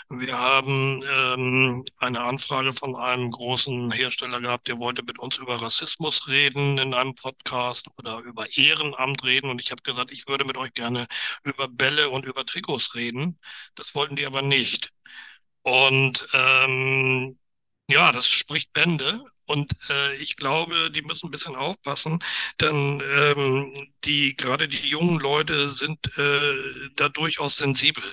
Wir haben ähm, eine Anfrage von einem großen Hersteller gehabt, der wollte mit uns über Rassismus reden in einem Podcast oder über Ehrenamt reden. Und ich habe gesagt, ich würde mit euch gerne über Bälle und über Trikots reden. Das wollten die aber nicht. Und ähm, ja, das spricht Bände. Und äh, ich glaube, die müssen ein bisschen aufpassen, denn ähm, die gerade die jungen Leute sind äh, da durchaus sensibel.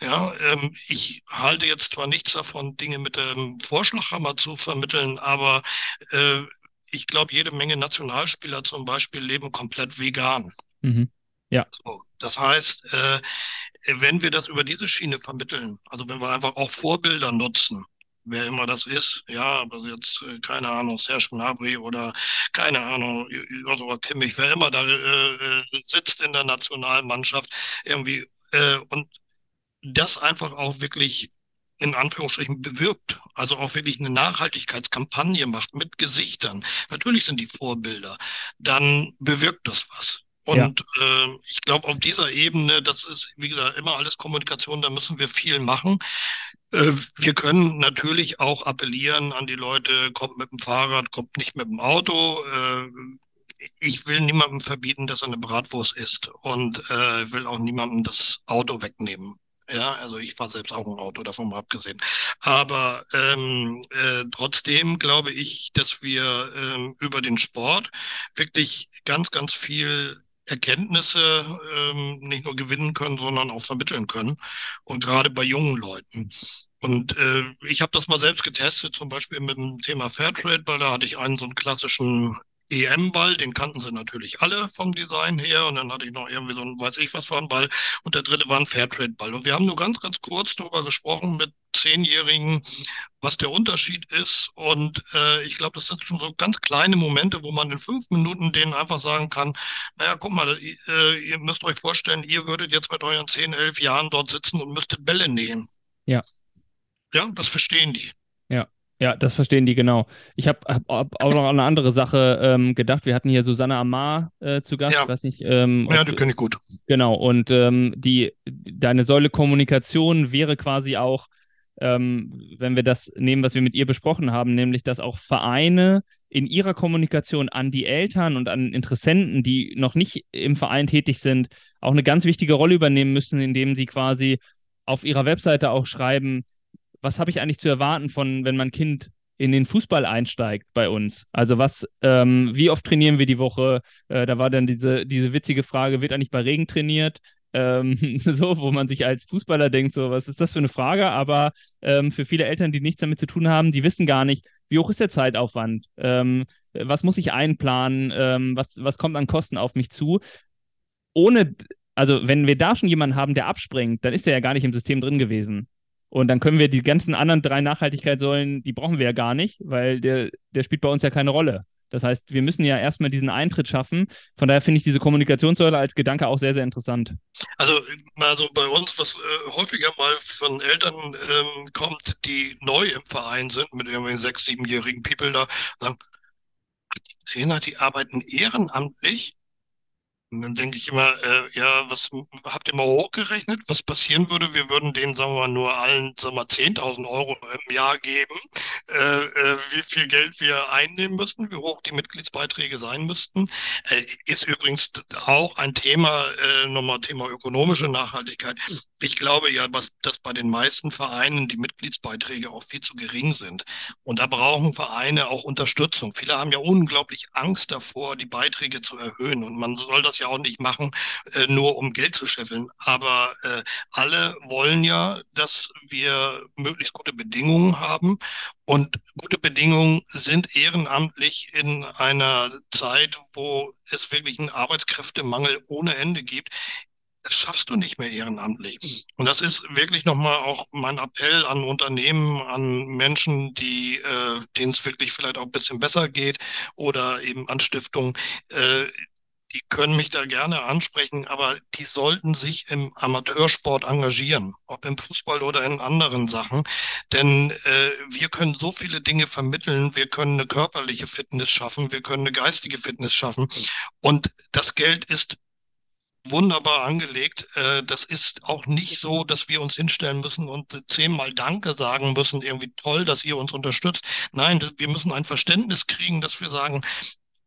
Ja, ähm, ich halte jetzt zwar nichts davon, Dinge mit dem Vorschlaghammer zu vermitteln, aber äh, ich glaube, jede Menge Nationalspieler zum Beispiel leben komplett vegan. Mhm. Ja. So, das heißt, äh, wenn wir das über diese Schiene vermitteln, also wenn wir einfach auch Vorbilder nutzen, wer immer das ist, ja, aber jetzt, äh, keine Ahnung, Serge Gnabry oder keine Ahnung, Joshua Kimmich, wer immer da äh, äh, sitzt in der Nationalmannschaft, irgendwie, äh, und das einfach auch wirklich in Anführungsstrichen bewirbt, also auch wirklich eine Nachhaltigkeitskampagne macht mit Gesichtern. Natürlich sind die Vorbilder, dann bewirkt das was. Und ja. äh, ich glaube, auf dieser Ebene, das ist, wie gesagt, immer alles Kommunikation, da müssen wir viel machen. Äh, wir können natürlich auch appellieren an die Leute, kommt mit dem Fahrrad, kommt nicht mit dem Auto. Äh, ich will niemandem verbieten, dass er eine Bratwurst isst und äh, will auch niemandem das Auto wegnehmen. Ja, also ich fahre selbst auch ein Auto, davon mal abgesehen. Aber ähm, äh, trotzdem glaube ich, dass wir ähm, über den Sport wirklich ganz, ganz viel Erkenntnisse ähm, nicht nur gewinnen können, sondern auch vermitteln können. Und gerade bei jungen Leuten. Und äh, ich habe das mal selbst getestet, zum Beispiel mit dem Thema Fairtrade, weil da hatte ich einen so einen klassischen EM-Ball, den kannten sie natürlich alle vom Design her. Und dann hatte ich noch irgendwie so ein, weiß ich was für ein Ball. Und der dritte war ein Fairtrade-Ball. Und wir haben nur ganz, ganz kurz darüber gesprochen mit Zehnjährigen, was der Unterschied ist. Und äh, ich glaube, das sind schon so ganz kleine Momente, wo man in fünf Minuten denen einfach sagen kann, naja, guck mal, äh, ihr müsst euch vorstellen, ihr würdet jetzt mit euren zehn, elf Jahren dort sitzen und müsstet Bälle nähen. Ja. Ja, das verstehen die. Ja. Das verstehen die genau. Ich habe hab auch noch an eine andere Sache ähm, gedacht. Wir hatten hier Susanne Amar äh, zu Gast. Ja, ich weiß nicht, ähm, ja die kenne ich gut. Genau. Und ähm, die, deine Säule Kommunikation wäre quasi auch, ähm, wenn wir das nehmen, was wir mit ihr besprochen haben, nämlich, dass auch Vereine in ihrer Kommunikation an die Eltern und an Interessenten, die noch nicht im Verein tätig sind, auch eine ganz wichtige Rolle übernehmen müssen, indem sie quasi auf ihrer Webseite auch schreiben, was habe ich eigentlich zu erwarten von, wenn mein Kind in den Fußball einsteigt bei uns. Also was, ähm, wie oft trainieren wir die Woche? Äh, da war dann diese, diese witzige Frage, wird eigentlich bei Regen trainiert? Ähm, so, wo man sich als Fußballer denkt, so, was ist das für eine Frage? Aber ähm, für viele Eltern, die nichts damit zu tun haben, die wissen gar nicht, wie hoch ist der Zeitaufwand? Ähm, was muss ich einplanen? Ähm, was, was kommt an Kosten auf mich zu? Ohne, also wenn wir da schon jemanden haben, der abspringt, dann ist der ja gar nicht im System drin gewesen. Und dann können wir die ganzen anderen drei Nachhaltigkeitssäulen, die brauchen wir ja gar nicht, weil der, der spielt bei uns ja keine Rolle. Das heißt, wir müssen ja erstmal diesen Eintritt schaffen. Von daher finde ich diese Kommunikationssäule als Gedanke auch sehr, sehr interessant. Also, also bei uns, was äh, häufiger mal von Eltern ähm, kommt, die neu im Verein sind, mit irgendwelchen sechs-, siebenjährigen People da, sagen, die Trainer, die arbeiten ehrenamtlich. Und dann denke ich immer, äh, ja, was habt ihr mal hochgerechnet, was passieren würde? Wir würden denen, sagen wir mal, nur allen, sagen wir mal, 10.000 Euro im Jahr geben, äh, äh, wie viel Geld wir einnehmen müssten, wie hoch die Mitgliedsbeiträge sein müssten. Äh, ist übrigens auch ein Thema, äh, nochmal Thema ökonomische Nachhaltigkeit. Ich glaube ja, dass bei den meisten Vereinen die Mitgliedsbeiträge auch viel zu gering sind. Und da brauchen Vereine auch Unterstützung. Viele haben ja unglaublich Angst davor, die Beiträge zu erhöhen. Und man soll das ja auch nicht machen, äh, nur um Geld zu scheffeln. Aber äh, alle wollen ja, dass wir möglichst gute Bedingungen haben. Und gute Bedingungen sind ehrenamtlich in einer Zeit, wo es wirklich einen Arbeitskräftemangel ohne Ende gibt, das schaffst du nicht mehr ehrenamtlich. Und das ist wirklich nochmal auch mein Appell an Unternehmen, an Menschen, die, äh, denen es wirklich vielleicht auch ein bisschen besser geht oder eben an Stiftungen. Äh, die können mich da gerne ansprechen, aber die sollten sich im Amateursport engagieren, ob im Fußball oder in anderen Sachen. Denn äh, wir können so viele Dinge vermitteln, wir können eine körperliche Fitness schaffen, wir können eine geistige Fitness schaffen. Und das Geld ist wunderbar angelegt. Äh, das ist auch nicht so, dass wir uns hinstellen müssen und zehnmal Danke sagen müssen, irgendwie toll, dass ihr uns unterstützt. Nein, wir müssen ein Verständnis kriegen, dass wir sagen,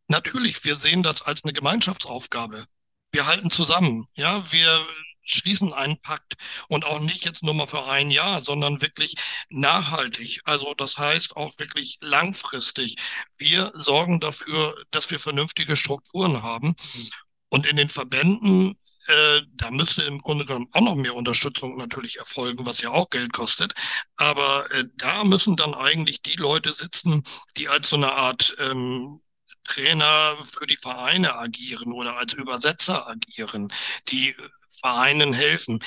natürlich, wir sehen das als eine Gemeinschaftsaufgabe. Wir halten zusammen, ja, wir schließen einen Pakt und auch nicht jetzt nur mal für ein Jahr, sondern wirklich nachhaltig. Also das heißt auch wirklich langfristig. Wir sorgen dafür, dass wir vernünftige Strukturen haben. Und in den Verbänden, äh, da müsste im Grunde genommen auch noch mehr Unterstützung natürlich erfolgen, was ja auch Geld kostet. Aber äh, da müssen dann eigentlich die Leute sitzen, die als so eine Art ähm, Trainer für die Vereine agieren oder als Übersetzer agieren, die Vereinen helfen.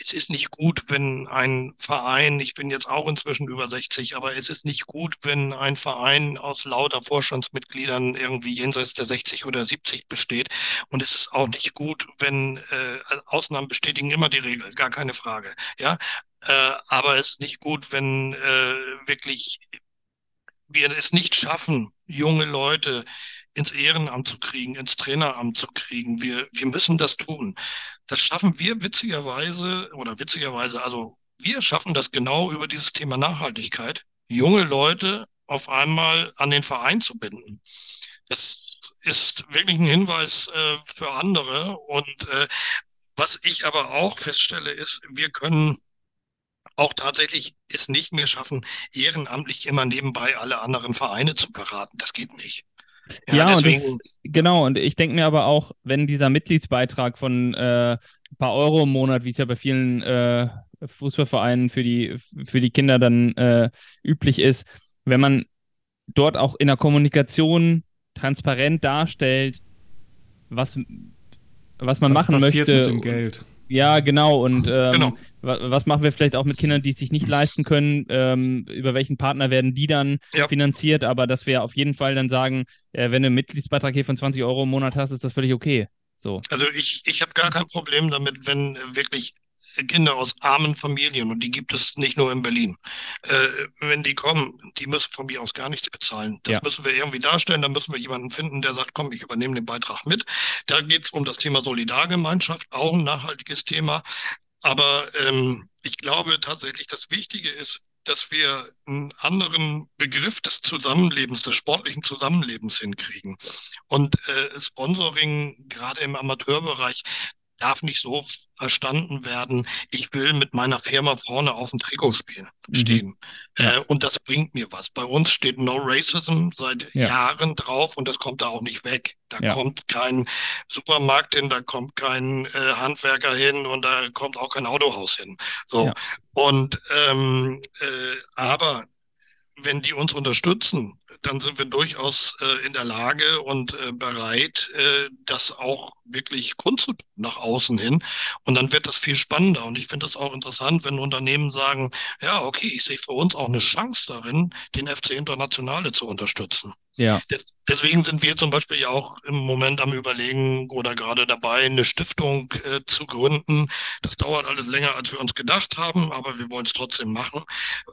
Es ist nicht gut, wenn ein Verein, ich bin jetzt auch inzwischen über 60, aber es ist nicht gut, wenn ein Verein aus lauter Vorstandsmitgliedern irgendwie jenseits der 60 oder 70 besteht. Und es ist auch nicht gut, wenn äh, Ausnahmen bestätigen immer die Regel, gar keine Frage. Ja, äh, aber es ist nicht gut, wenn äh, wirklich wir es nicht schaffen, junge Leute ins Ehrenamt zu kriegen, ins Traineramt zu kriegen. Wir, wir müssen das tun. Das schaffen wir witzigerweise oder witzigerweise, also wir schaffen das genau über dieses Thema Nachhaltigkeit, junge Leute auf einmal an den Verein zu binden. Das ist wirklich ein Hinweis äh, für andere. Und äh, was ich aber auch feststelle, ist, wir können auch tatsächlich es nicht mehr schaffen, ehrenamtlich immer nebenbei alle anderen Vereine zu beraten. Das geht nicht. Ja, ja und das, genau. Und ich denke mir aber auch, wenn dieser Mitgliedsbeitrag von äh, ein paar Euro im Monat, wie es ja bei vielen äh, Fußballvereinen für die, für die Kinder dann äh, üblich ist, wenn man dort auch in der Kommunikation transparent darstellt, was, was man was machen möchte. Mit dem Geld. Ja, genau. Und ähm, genau. was machen wir vielleicht auch mit Kindern, die es sich nicht leisten können? Ähm, über welchen Partner werden die dann ja. finanziert? Aber dass wir auf jeden Fall dann sagen, äh, wenn du einen Mitgliedsbeitrag hier von 20 Euro im Monat hast, ist das völlig okay. So. Also ich, ich habe gar kein Problem damit, wenn wirklich Kinder aus armen Familien, und die gibt es nicht nur in Berlin, äh, wenn die kommen, die müssen von mir aus gar nichts bezahlen. Das ja. müssen wir irgendwie darstellen, da müssen wir jemanden finden, der sagt, komm, ich übernehme den Beitrag mit. Da geht es um das Thema Solidargemeinschaft, auch ein nachhaltiges Thema. Aber ähm, ich glaube tatsächlich, das Wichtige ist, dass wir einen anderen Begriff des Zusammenlebens, des sportlichen Zusammenlebens hinkriegen. Und äh, Sponsoring, gerade im Amateurbereich, darf nicht so verstanden werden, ich will mit meiner Firma vorne auf dem Trikot spielen, mhm. stehen. Ja. Äh, und das bringt mir was. Bei uns steht No Racism seit ja. Jahren drauf und das kommt da auch nicht weg. Da ja. kommt kein Supermarkt hin, da kommt kein äh, Handwerker hin und da kommt auch kein Autohaus hin. So. Und ähm, äh, aber wenn die uns unterstützen, dann sind wir durchaus äh, in der Lage und äh, bereit, äh, das auch wirklich kundzutun nach außen hin. Und dann wird das viel spannender. Und ich finde das auch interessant, wenn Unternehmen sagen, ja, okay, ich sehe für uns auch eine Chance darin, den FC Internationale zu unterstützen. Ja. Deswegen sind wir zum Beispiel ja auch im Moment am Überlegen oder gerade dabei, eine Stiftung äh, zu gründen. Das dauert alles länger, als wir uns gedacht haben, aber wir wollen es trotzdem machen,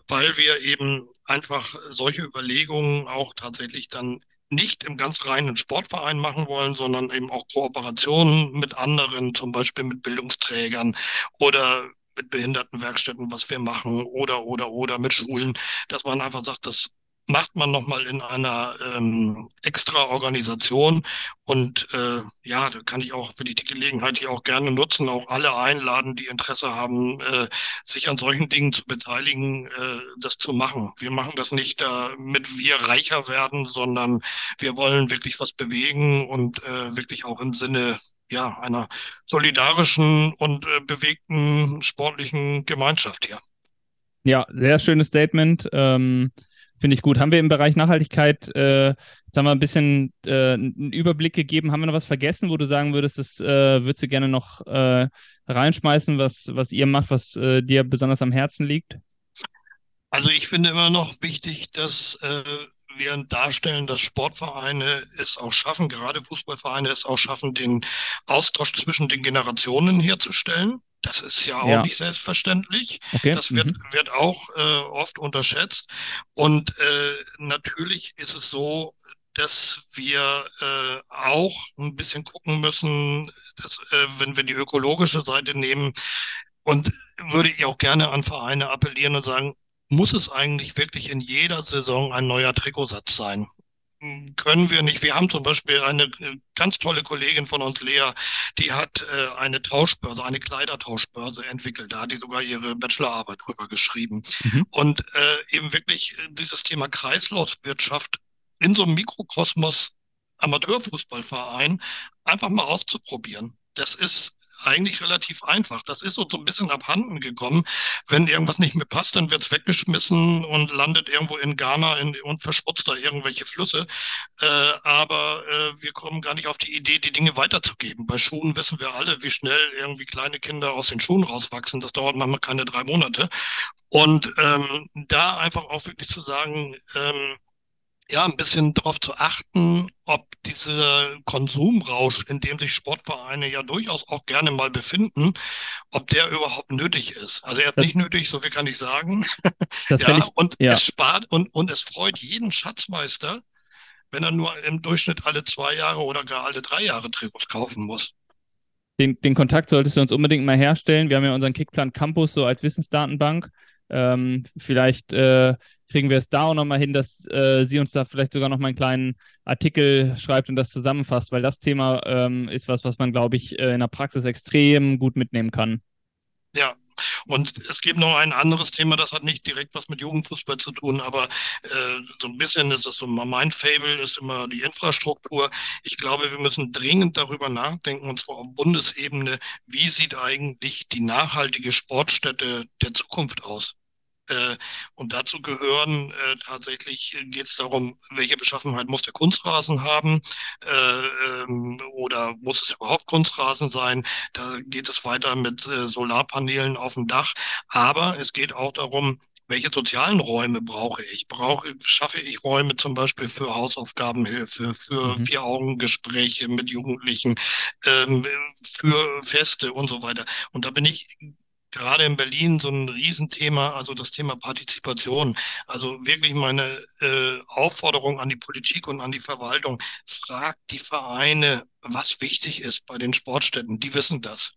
weil wir eben einfach solche Überlegungen auch tatsächlich dann nicht im ganz reinen Sportverein machen wollen, sondern eben auch Kooperationen mit anderen, zum Beispiel mit Bildungsträgern oder mit Behindertenwerkstätten, was wir machen, oder, oder, oder mit Schulen, dass man einfach sagt, das macht man nochmal in einer ähm, extra Organisation. Und äh, ja, da kann ich auch, ich die Gelegenheit hier auch gerne nutzen, auch alle einladen, die Interesse haben, äh, sich an solchen Dingen zu beteiligen, äh, das zu machen. Wir machen das nicht, damit wir reicher werden, sondern wir wollen wirklich was bewegen und äh, wirklich auch im Sinne ja, einer solidarischen und äh, bewegten sportlichen Gemeinschaft hier. Ja, sehr schönes Statement. Ähm Finde ich gut. Haben wir im Bereich Nachhaltigkeit, äh, jetzt haben wir ein bisschen äh, einen Überblick gegeben. Haben wir noch was vergessen, wo du sagen würdest, das äh, würdest du gerne noch äh, reinschmeißen, was, was ihr macht, was äh, dir besonders am Herzen liegt? Also ich finde immer noch wichtig, dass äh, wir darstellen, dass Sportvereine es auch schaffen, gerade Fußballvereine es auch schaffen, den Austausch zwischen den Generationen herzustellen. Das ist ja auch ja. nicht selbstverständlich. Okay. Das wird, mhm. wird auch äh, oft unterschätzt. Und äh, natürlich ist es so, dass wir äh, auch ein bisschen gucken müssen, dass, äh, wenn wir die ökologische Seite nehmen, und würde ich auch gerne an Vereine appellieren und sagen, muss es eigentlich wirklich in jeder Saison ein neuer Trikotsatz sein? Können wir nicht. Wir haben zum Beispiel eine äh, ganz tolle Kollegin von uns, Lea, die hat äh, eine Tauschbörse, eine Kleidertauschbörse entwickelt. Da hat die sogar ihre Bachelorarbeit drüber geschrieben. Mhm. Und äh, eben wirklich äh, dieses Thema Kreislaufwirtschaft in so einem Mikrokosmos Amateurfußballverein einfach mal auszuprobieren. Das ist eigentlich relativ einfach. Das ist so ein bisschen abhanden gekommen. Wenn irgendwas nicht mehr passt, dann wird es weggeschmissen und landet irgendwo in Ghana in, und verschmutzt da irgendwelche Flüsse. Äh, aber äh, wir kommen gar nicht auf die Idee, die Dinge weiterzugeben. Bei Schuhen wissen wir alle, wie schnell irgendwie kleine Kinder aus den Schuhen rauswachsen. Das dauert manchmal keine drei Monate. Und ähm, da einfach auch wirklich zu sagen, ähm, ja, ein bisschen darauf zu achten, ob dieser Konsumrausch, in dem sich Sportvereine ja durchaus auch gerne mal befinden, ob der überhaupt nötig ist. Also er ist das, nicht nötig, so viel kann ich sagen. ja, ich, und ja. es spart und, und es freut jeden Schatzmeister, wenn er nur im Durchschnitt alle zwei Jahre oder gar alle drei Jahre Trikots kaufen muss. Den, den Kontakt solltest du uns unbedingt mal herstellen. Wir haben ja unseren Kickplan Campus so als Wissensdatenbank. Ähm, vielleicht äh, kriegen wir es da auch nochmal hin, dass äh, sie uns da vielleicht sogar nochmal einen kleinen Artikel schreibt und das zusammenfasst, weil das Thema ähm, ist was, was man, glaube ich, äh, in der Praxis extrem gut mitnehmen kann. Ja, und es gibt noch ein anderes Thema, das hat nicht direkt was mit Jugendfußball zu tun, aber äh, so ein bisschen ist das so mein Fable, ist immer die Infrastruktur. Ich glaube, wir müssen dringend darüber nachdenken, und zwar auf Bundesebene, wie sieht eigentlich die nachhaltige Sportstätte der Zukunft aus? Äh, und dazu gehören äh, tatsächlich geht es darum, welche Beschaffenheit muss der Kunstrasen haben äh, ähm, oder muss es überhaupt Kunstrasen sein? Da geht es weiter mit äh, Solarpanelen auf dem Dach. Aber es geht auch darum, welche sozialen Räume brauche ich? Brauche, schaffe ich Räume zum Beispiel für Hausaufgabenhilfe, für mhm. Vier-Augen-Gespräche mit Jugendlichen, ähm, für Feste und so weiter. Und da bin ich gerade in Berlin so ein Riesenthema, also das Thema Partizipation. Also wirklich meine äh, Aufforderung an die Politik und an die Verwaltung, fragt die Vereine, was wichtig ist bei den Sportstätten. Die wissen das.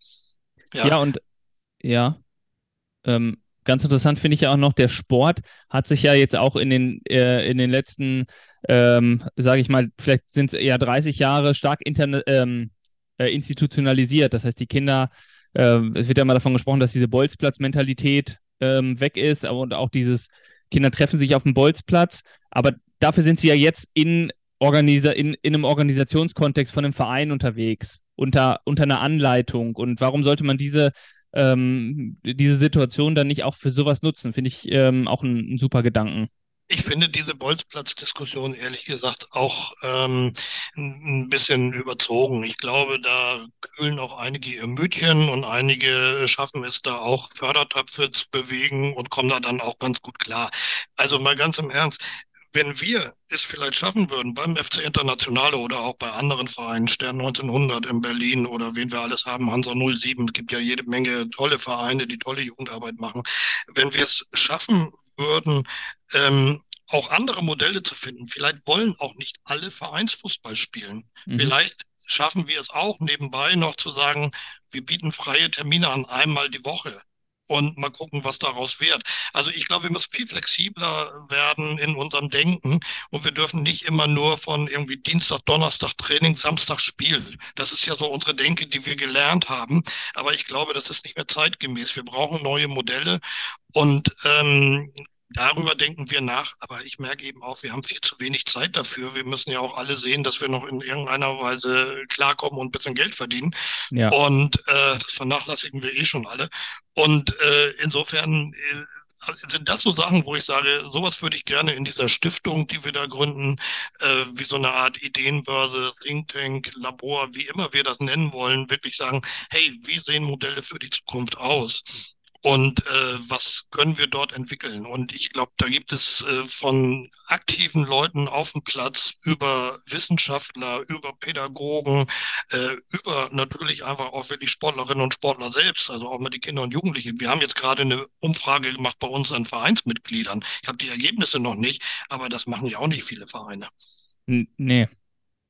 Ja, ja und ja, ähm, ganz interessant finde ich ja auch noch, der Sport hat sich ja jetzt auch in den, äh, in den letzten, ähm, sage ich mal, vielleicht sind es eher 30 Jahre stark internet, ähm, äh, institutionalisiert. Das heißt, die Kinder, äh, es wird ja immer davon gesprochen, dass diese Bolzplatz-Mentalität ähm, weg ist, aber und auch dieses Kinder treffen sich auf dem Bolzplatz, aber dafür sind sie ja jetzt in, Organisa in, in einem Organisationskontext von einem Verein unterwegs, unter, unter einer Anleitung. Und warum sollte man diese, ähm, diese Situation dann nicht auch für sowas nutzen? Finde ich ähm, auch ein, ein super Gedanken. Ich finde diese Bolzplatz-Diskussion ehrlich gesagt auch ähm, ein bisschen überzogen. Ich glaube, da kühlen auch einige ihr Mütchen und einige schaffen es da auch Fördertöpfe zu bewegen und kommen da dann auch ganz gut klar. Also mal ganz im Ernst, wenn wir es vielleicht schaffen würden, beim FC Internationale oder auch bei anderen Vereinen, Stern 1900 in Berlin oder wen wir alles haben, Hansa 07, es gibt ja jede Menge tolle Vereine, die tolle Jugendarbeit machen. Wenn wir es schaffen würden, ähm, auch andere Modelle zu finden. Vielleicht wollen auch nicht alle Vereinsfußball spielen. Mhm. Vielleicht schaffen wir es auch nebenbei noch zu sagen, wir bieten freie Termine an einmal die Woche und mal gucken, was daraus wird. Also ich glaube, wir müssen viel flexibler werden in unserem Denken und wir dürfen nicht immer nur von irgendwie Dienstag, Donnerstag Training, Samstag Spiel. Das ist ja so unsere Denke, die wir gelernt haben. Aber ich glaube, das ist nicht mehr zeitgemäß. Wir brauchen neue Modelle und ähm, Darüber denken wir nach, aber ich merke eben auch, wir haben viel zu wenig Zeit dafür. Wir müssen ja auch alle sehen, dass wir noch in irgendeiner Weise klarkommen und ein bisschen Geld verdienen. Ja. Und äh, das vernachlässigen wir eh schon alle. Und äh, insofern äh, sind das so Sachen, wo ich sage, sowas würde ich gerne in dieser Stiftung, die wir da gründen, äh, wie so eine Art Ideenbörse, Think Tank, Labor, wie immer wir das nennen wollen, wirklich sagen, hey, wie sehen Modelle für die Zukunft aus? Und äh, was können wir dort entwickeln. Und ich glaube, da gibt es äh, von aktiven Leuten auf dem Platz über Wissenschaftler, über Pädagogen, äh, über natürlich einfach auch wirklich Sportlerinnen und Sportler selbst, also auch mal die Kinder und Jugendlichen. Wir haben jetzt gerade eine Umfrage gemacht bei unseren Vereinsmitgliedern. Ich habe die Ergebnisse noch nicht, aber das machen ja auch nicht viele Vereine. Nee,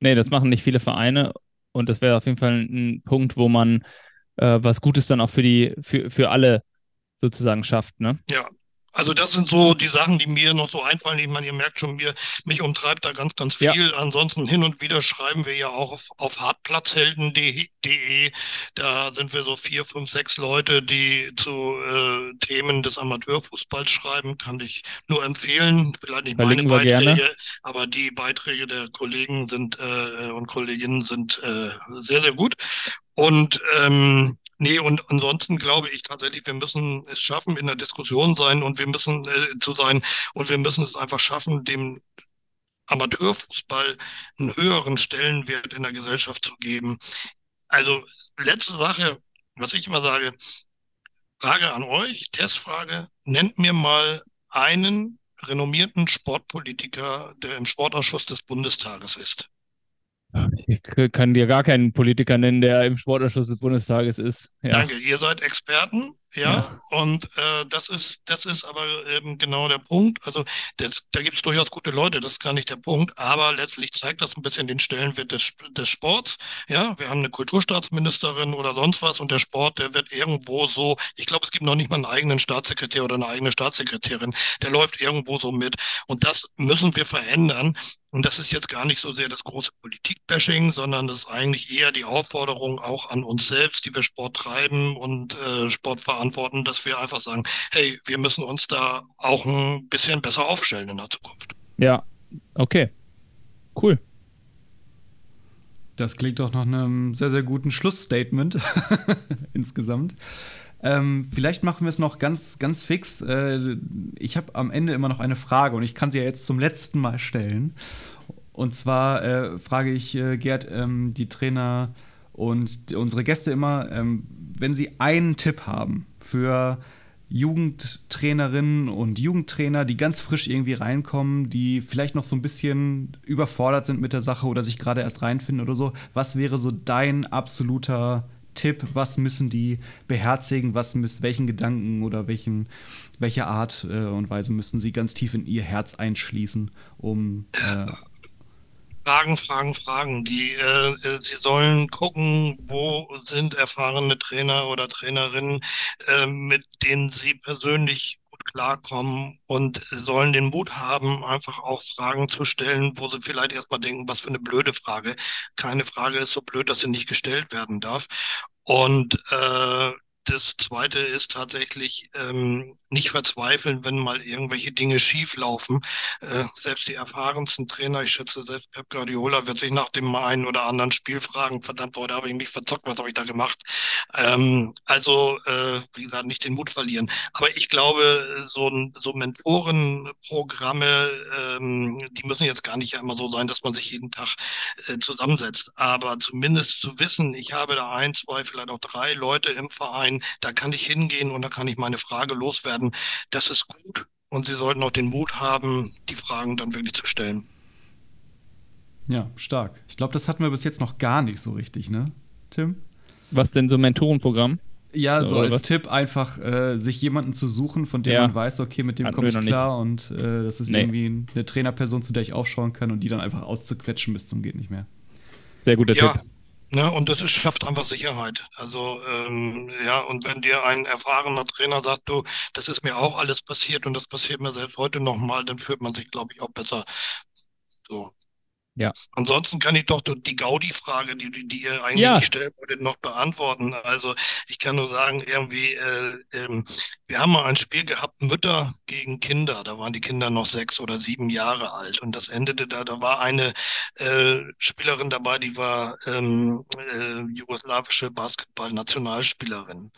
nee, das machen nicht viele Vereine. Und das wäre auf jeden Fall ein Punkt, wo man äh, was Gutes dann auch für die, für, für alle sozusagen schafft, ne? Ja, also das sind so die Sachen, die mir noch so einfallen. Ich meine, ihr merkt schon, mir, mich umtreibt da ganz, ganz viel. Ja. Ansonsten hin und wieder schreiben wir ja auch auf, auf hartplatzhelden.de. Da sind wir so vier, fünf, sechs Leute, die zu äh, Themen des Amateurfußballs schreiben. Kann ich nur empfehlen. Vielleicht nicht Verlinken meine Beiträge, gerne. aber die Beiträge der Kollegen sind äh, und Kolleginnen sind äh, sehr, sehr gut. Und ähm, Nee, und ansonsten glaube ich tatsächlich, wir müssen es schaffen, in der Diskussion sein und wir müssen äh, zu sein und wir müssen es einfach schaffen, dem Amateurfußball einen höheren Stellenwert in der Gesellschaft zu geben. Also letzte Sache, was ich immer sage, Frage an euch, Testfrage, nennt mir mal einen renommierten Sportpolitiker, der im Sportausschuss des Bundestages ist. Ich kann dir gar keinen Politiker nennen, der im Sportausschuss des Bundestages ist. Ja. Danke, ihr seid Experten. Ja, ja. und äh, das ist, das ist aber eben genau der Punkt. Also das, da gibt es durchaus gute Leute, das ist gar nicht der Punkt, aber letztlich zeigt das ein bisschen den Stellenwert des, des Sports. Ja, wir haben eine Kulturstaatsministerin oder sonst was und der Sport, der wird irgendwo so, ich glaube, es gibt noch nicht mal einen eigenen Staatssekretär oder eine eigene Staatssekretärin, der läuft irgendwo so mit. Und das müssen wir verändern. Und das ist jetzt gar nicht so sehr das große Politikbashing, sondern das ist eigentlich eher die Aufforderung auch an uns selbst, die wir Sport treiben und äh, Sport verantworten, dass wir einfach sagen, hey, wir müssen uns da auch ein bisschen besser aufstellen in der Zukunft. Ja, okay. Cool. Das klingt doch nach einem sehr, sehr guten Schlussstatement insgesamt. Ähm, vielleicht machen wir es noch ganz, ganz fix. Äh, ich habe am Ende immer noch eine Frage und ich kann sie ja jetzt zum letzten Mal stellen. Und zwar äh, frage ich äh, Gerd, ähm, die Trainer und unsere Gäste immer, ähm, wenn sie einen Tipp haben für Jugendtrainerinnen und Jugendtrainer, die ganz frisch irgendwie reinkommen, die vielleicht noch so ein bisschen überfordert sind mit der Sache oder sich gerade erst reinfinden oder so, was wäre so dein absoluter Tipp, was müssen die beherzigen, was müssen, welchen Gedanken oder welchen, welche Art äh, und Weise müssen sie ganz tief in ihr Herz einschließen, um äh, Fragen, Fragen, Fragen. Die, äh, äh, sie sollen gucken, wo sind erfahrene Trainer oder Trainerinnen, äh, mit denen sie persönlich klarkommen und sollen den Mut haben, einfach auch Fragen zu stellen, wo sie vielleicht erstmal denken, was für eine blöde Frage. Keine Frage ist so blöd, dass sie nicht gestellt werden darf. Und äh, das Zweite ist tatsächlich ähm, nicht verzweifeln, wenn mal irgendwelche Dinge schief laufen. Äh, selbst die erfahrensten Trainer, ich schätze, selbst Pep Guardiola wird sich nach dem einen oder anderen Spiel fragen, verdammt, heute habe ich mich verzockt, was habe ich da gemacht? Ähm, also, äh, wie gesagt, nicht den Mut verlieren. Aber ich glaube, so, so Mentorenprogramme, ähm, die müssen jetzt gar nicht immer so sein, dass man sich jeden Tag äh, zusammensetzt. Aber zumindest zu wissen, ich habe da ein, zwei, vielleicht auch drei Leute im Verein, da kann ich hingehen und da kann ich meine Frage loswerden werden. Das ist gut und Sie sollten auch den Mut haben, die Fragen dann wirklich zu stellen. Ja, stark. Ich glaube, das hatten wir bis jetzt noch gar nicht so richtig, ne, Tim? Was denn so ein Mentorenprogramm? Ja, so als was? Tipp einfach, äh, sich jemanden zu suchen, von dem ja. man weiß, okay, mit dem komme ich klar nicht. und äh, das ist nee. irgendwie eine Trainerperson, zu der ich aufschauen kann und die dann einfach auszuquetschen bis zum geht nicht mehr. Sehr guter ja. Tipp. Ne, und das ist, schafft einfach Sicherheit. Also ähm, ja, und wenn dir ein erfahrener Trainer sagt, du, das ist mir auch alles passiert und das passiert mir selbst heute nochmal, dann fühlt man sich, glaube ich, auch besser. So. Ja. Ansonsten kann ich doch die Gaudi-Frage, die, die, die ihr eigentlich ja. stellen wolltet, noch beantworten. Also ich kann nur sagen, irgendwie, äh, äh, wir haben mal ein Spiel gehabt, Mütter gegen Kinder. Da waren die Kinder noch sechs oder sieben Jahre alt. Und das endete da, da war eine äh, Spielerin dabei, die war ähm, äh, jugoslawische Basketball-Nationalspielerin.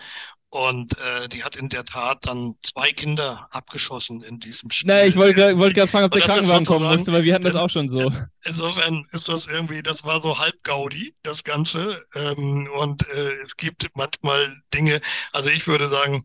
Und äh, die hat in der Tat dann zwei Kinder abgeschossen in diesem Spiel. Nee, ich wollte wollt gerade fragen, ob der Krankenwagen kommen musste, weil wir hatten das auch schon so. Insofern ist das irgendwie, das war so halb Gaudi, das Ganze. Ähm, und äh, es gibt manchmal Dinge, also ich würde sagen,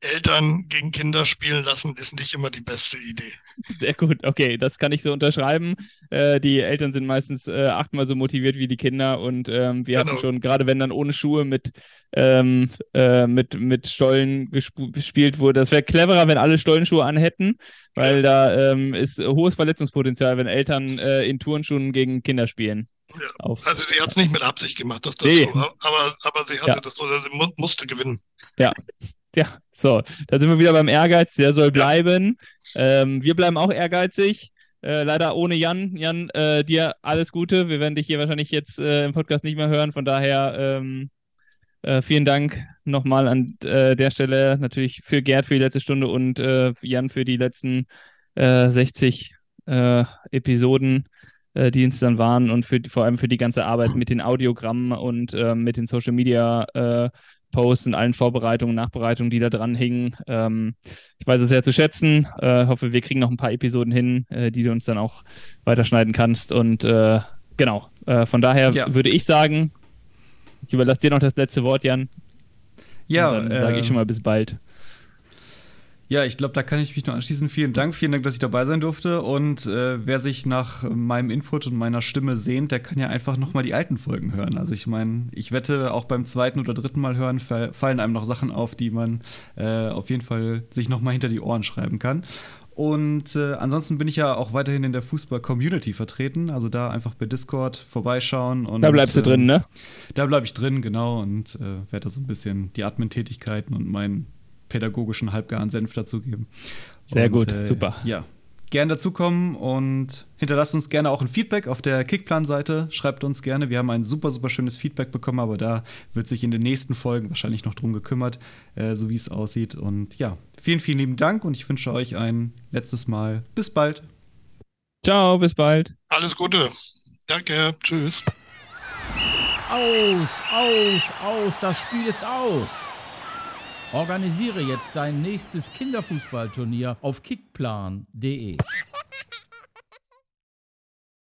Eltern gegen Kinder spielen lassen, ist nicht immer die beste Idee. Sehr gut, okay, das kann ich so unterschreiben. Äh, die Eltern sind meistens äh, achtmal so motiviert wie die Kinder und ähm, wir genau. hatten schon, gerade wenn dann ohne Schuhe mit, ähm, äh, mit, mit Stollen gespielt wurde, das wäre cleverer, wenn alle Stollenschuhe anhätten, weil ja. da ähm, ist hohes Verletzungspotenzial, wenn Eltern äh, in Turnschuhen gegen Kinder spielen. Ja. also sie hat es nicht mit Absicht gemacht, das dazu, nee. aber, aber sie hatte ja. das so, sie mu musste gewinnen. Ja, ja, so, da sind wir wieder beim Ehrgeiz, der soll bleiben. Ähm, wir bleiben auch ehrgeizig. Äh, leider ohne Jan. Jan, äh, dir alles Gute. Wir werden dich hier wahrscheinlich jetzt äh, im Podcast nicht mehr hören. Von daher ähm, äh, vielen Dank nochmal an äh, der Stelle natürlich für Gerd für die letzte Stunde und äh, Jan für die letzten 60 Episoden, die es dann waren und für, vor allem für die ganze Arbeit mit den Audiogrammen und mit den Social Media Posts und allen Vorbereitungen, Nachbereitungen, die da dran hingen. Ähm, ich weiß es sehr zu schätzen. Äh, hoffe, wir kriegen noch ein paar Episoden hin, äh, die du uns dann auch weiterschneiden kannst. Und äh, genau, äh, von daher ja. würde ich sagen, ich überlasse dir noch das letzte Wort, Jan. Ja, und dann sage ich schon mal bis bald. Ja, ich glaube, da kann ich mich nur anschließen. Vielen Dank, vielen Dank, dass ich dabei sein durfte. Und äh, wer sich nach meinem Input und meiner Stimme sehnt, der kann ja einfach nochmal die alten Folgen hören. Also ich meine, ich wette, auch beim zweiten oder dritten Mal hören fallen einem noch Sachen auf, die man äh, auf jeden Fall sich nochmal hinter die Ohren schreiben kann. Und äh, ansonsten bin ich ja auch weiterhin in der Fußball-Community vertreten. Also da einfach bei Discord vorbeischauen. Und, da bleibst du drin, ne? Da bleibe ich drin, genau. Und äh, werde da so ein bisschen die Admin-Tätigkeiten und mein pädagogischen halbgaren Senf dazugeben. Sehr und, gut, äh, super. Ja, gern dazukommen und hinterlasst uns gerne auch ein Feedback auf der Kickplan-Seite. Schreibt uns gerne. Wir haben ein super, super schönes Feedback bekommen, aber da wird sich in den nächsten Folgen wahrscheinlich noch drum gekümmert, äh, so wie es aussieht. Und ja, vielen, vielen lieben Dank und ich wünsche euch ein letztes Mal. Bis bald. Ciao, bis bald. Alles Gute. Danke. Tschüss. Aus, aus, aus. Das Spiel ist aus. Organisiere jetzt dein nächstes Kinderfußballturnier auf kickplan.de.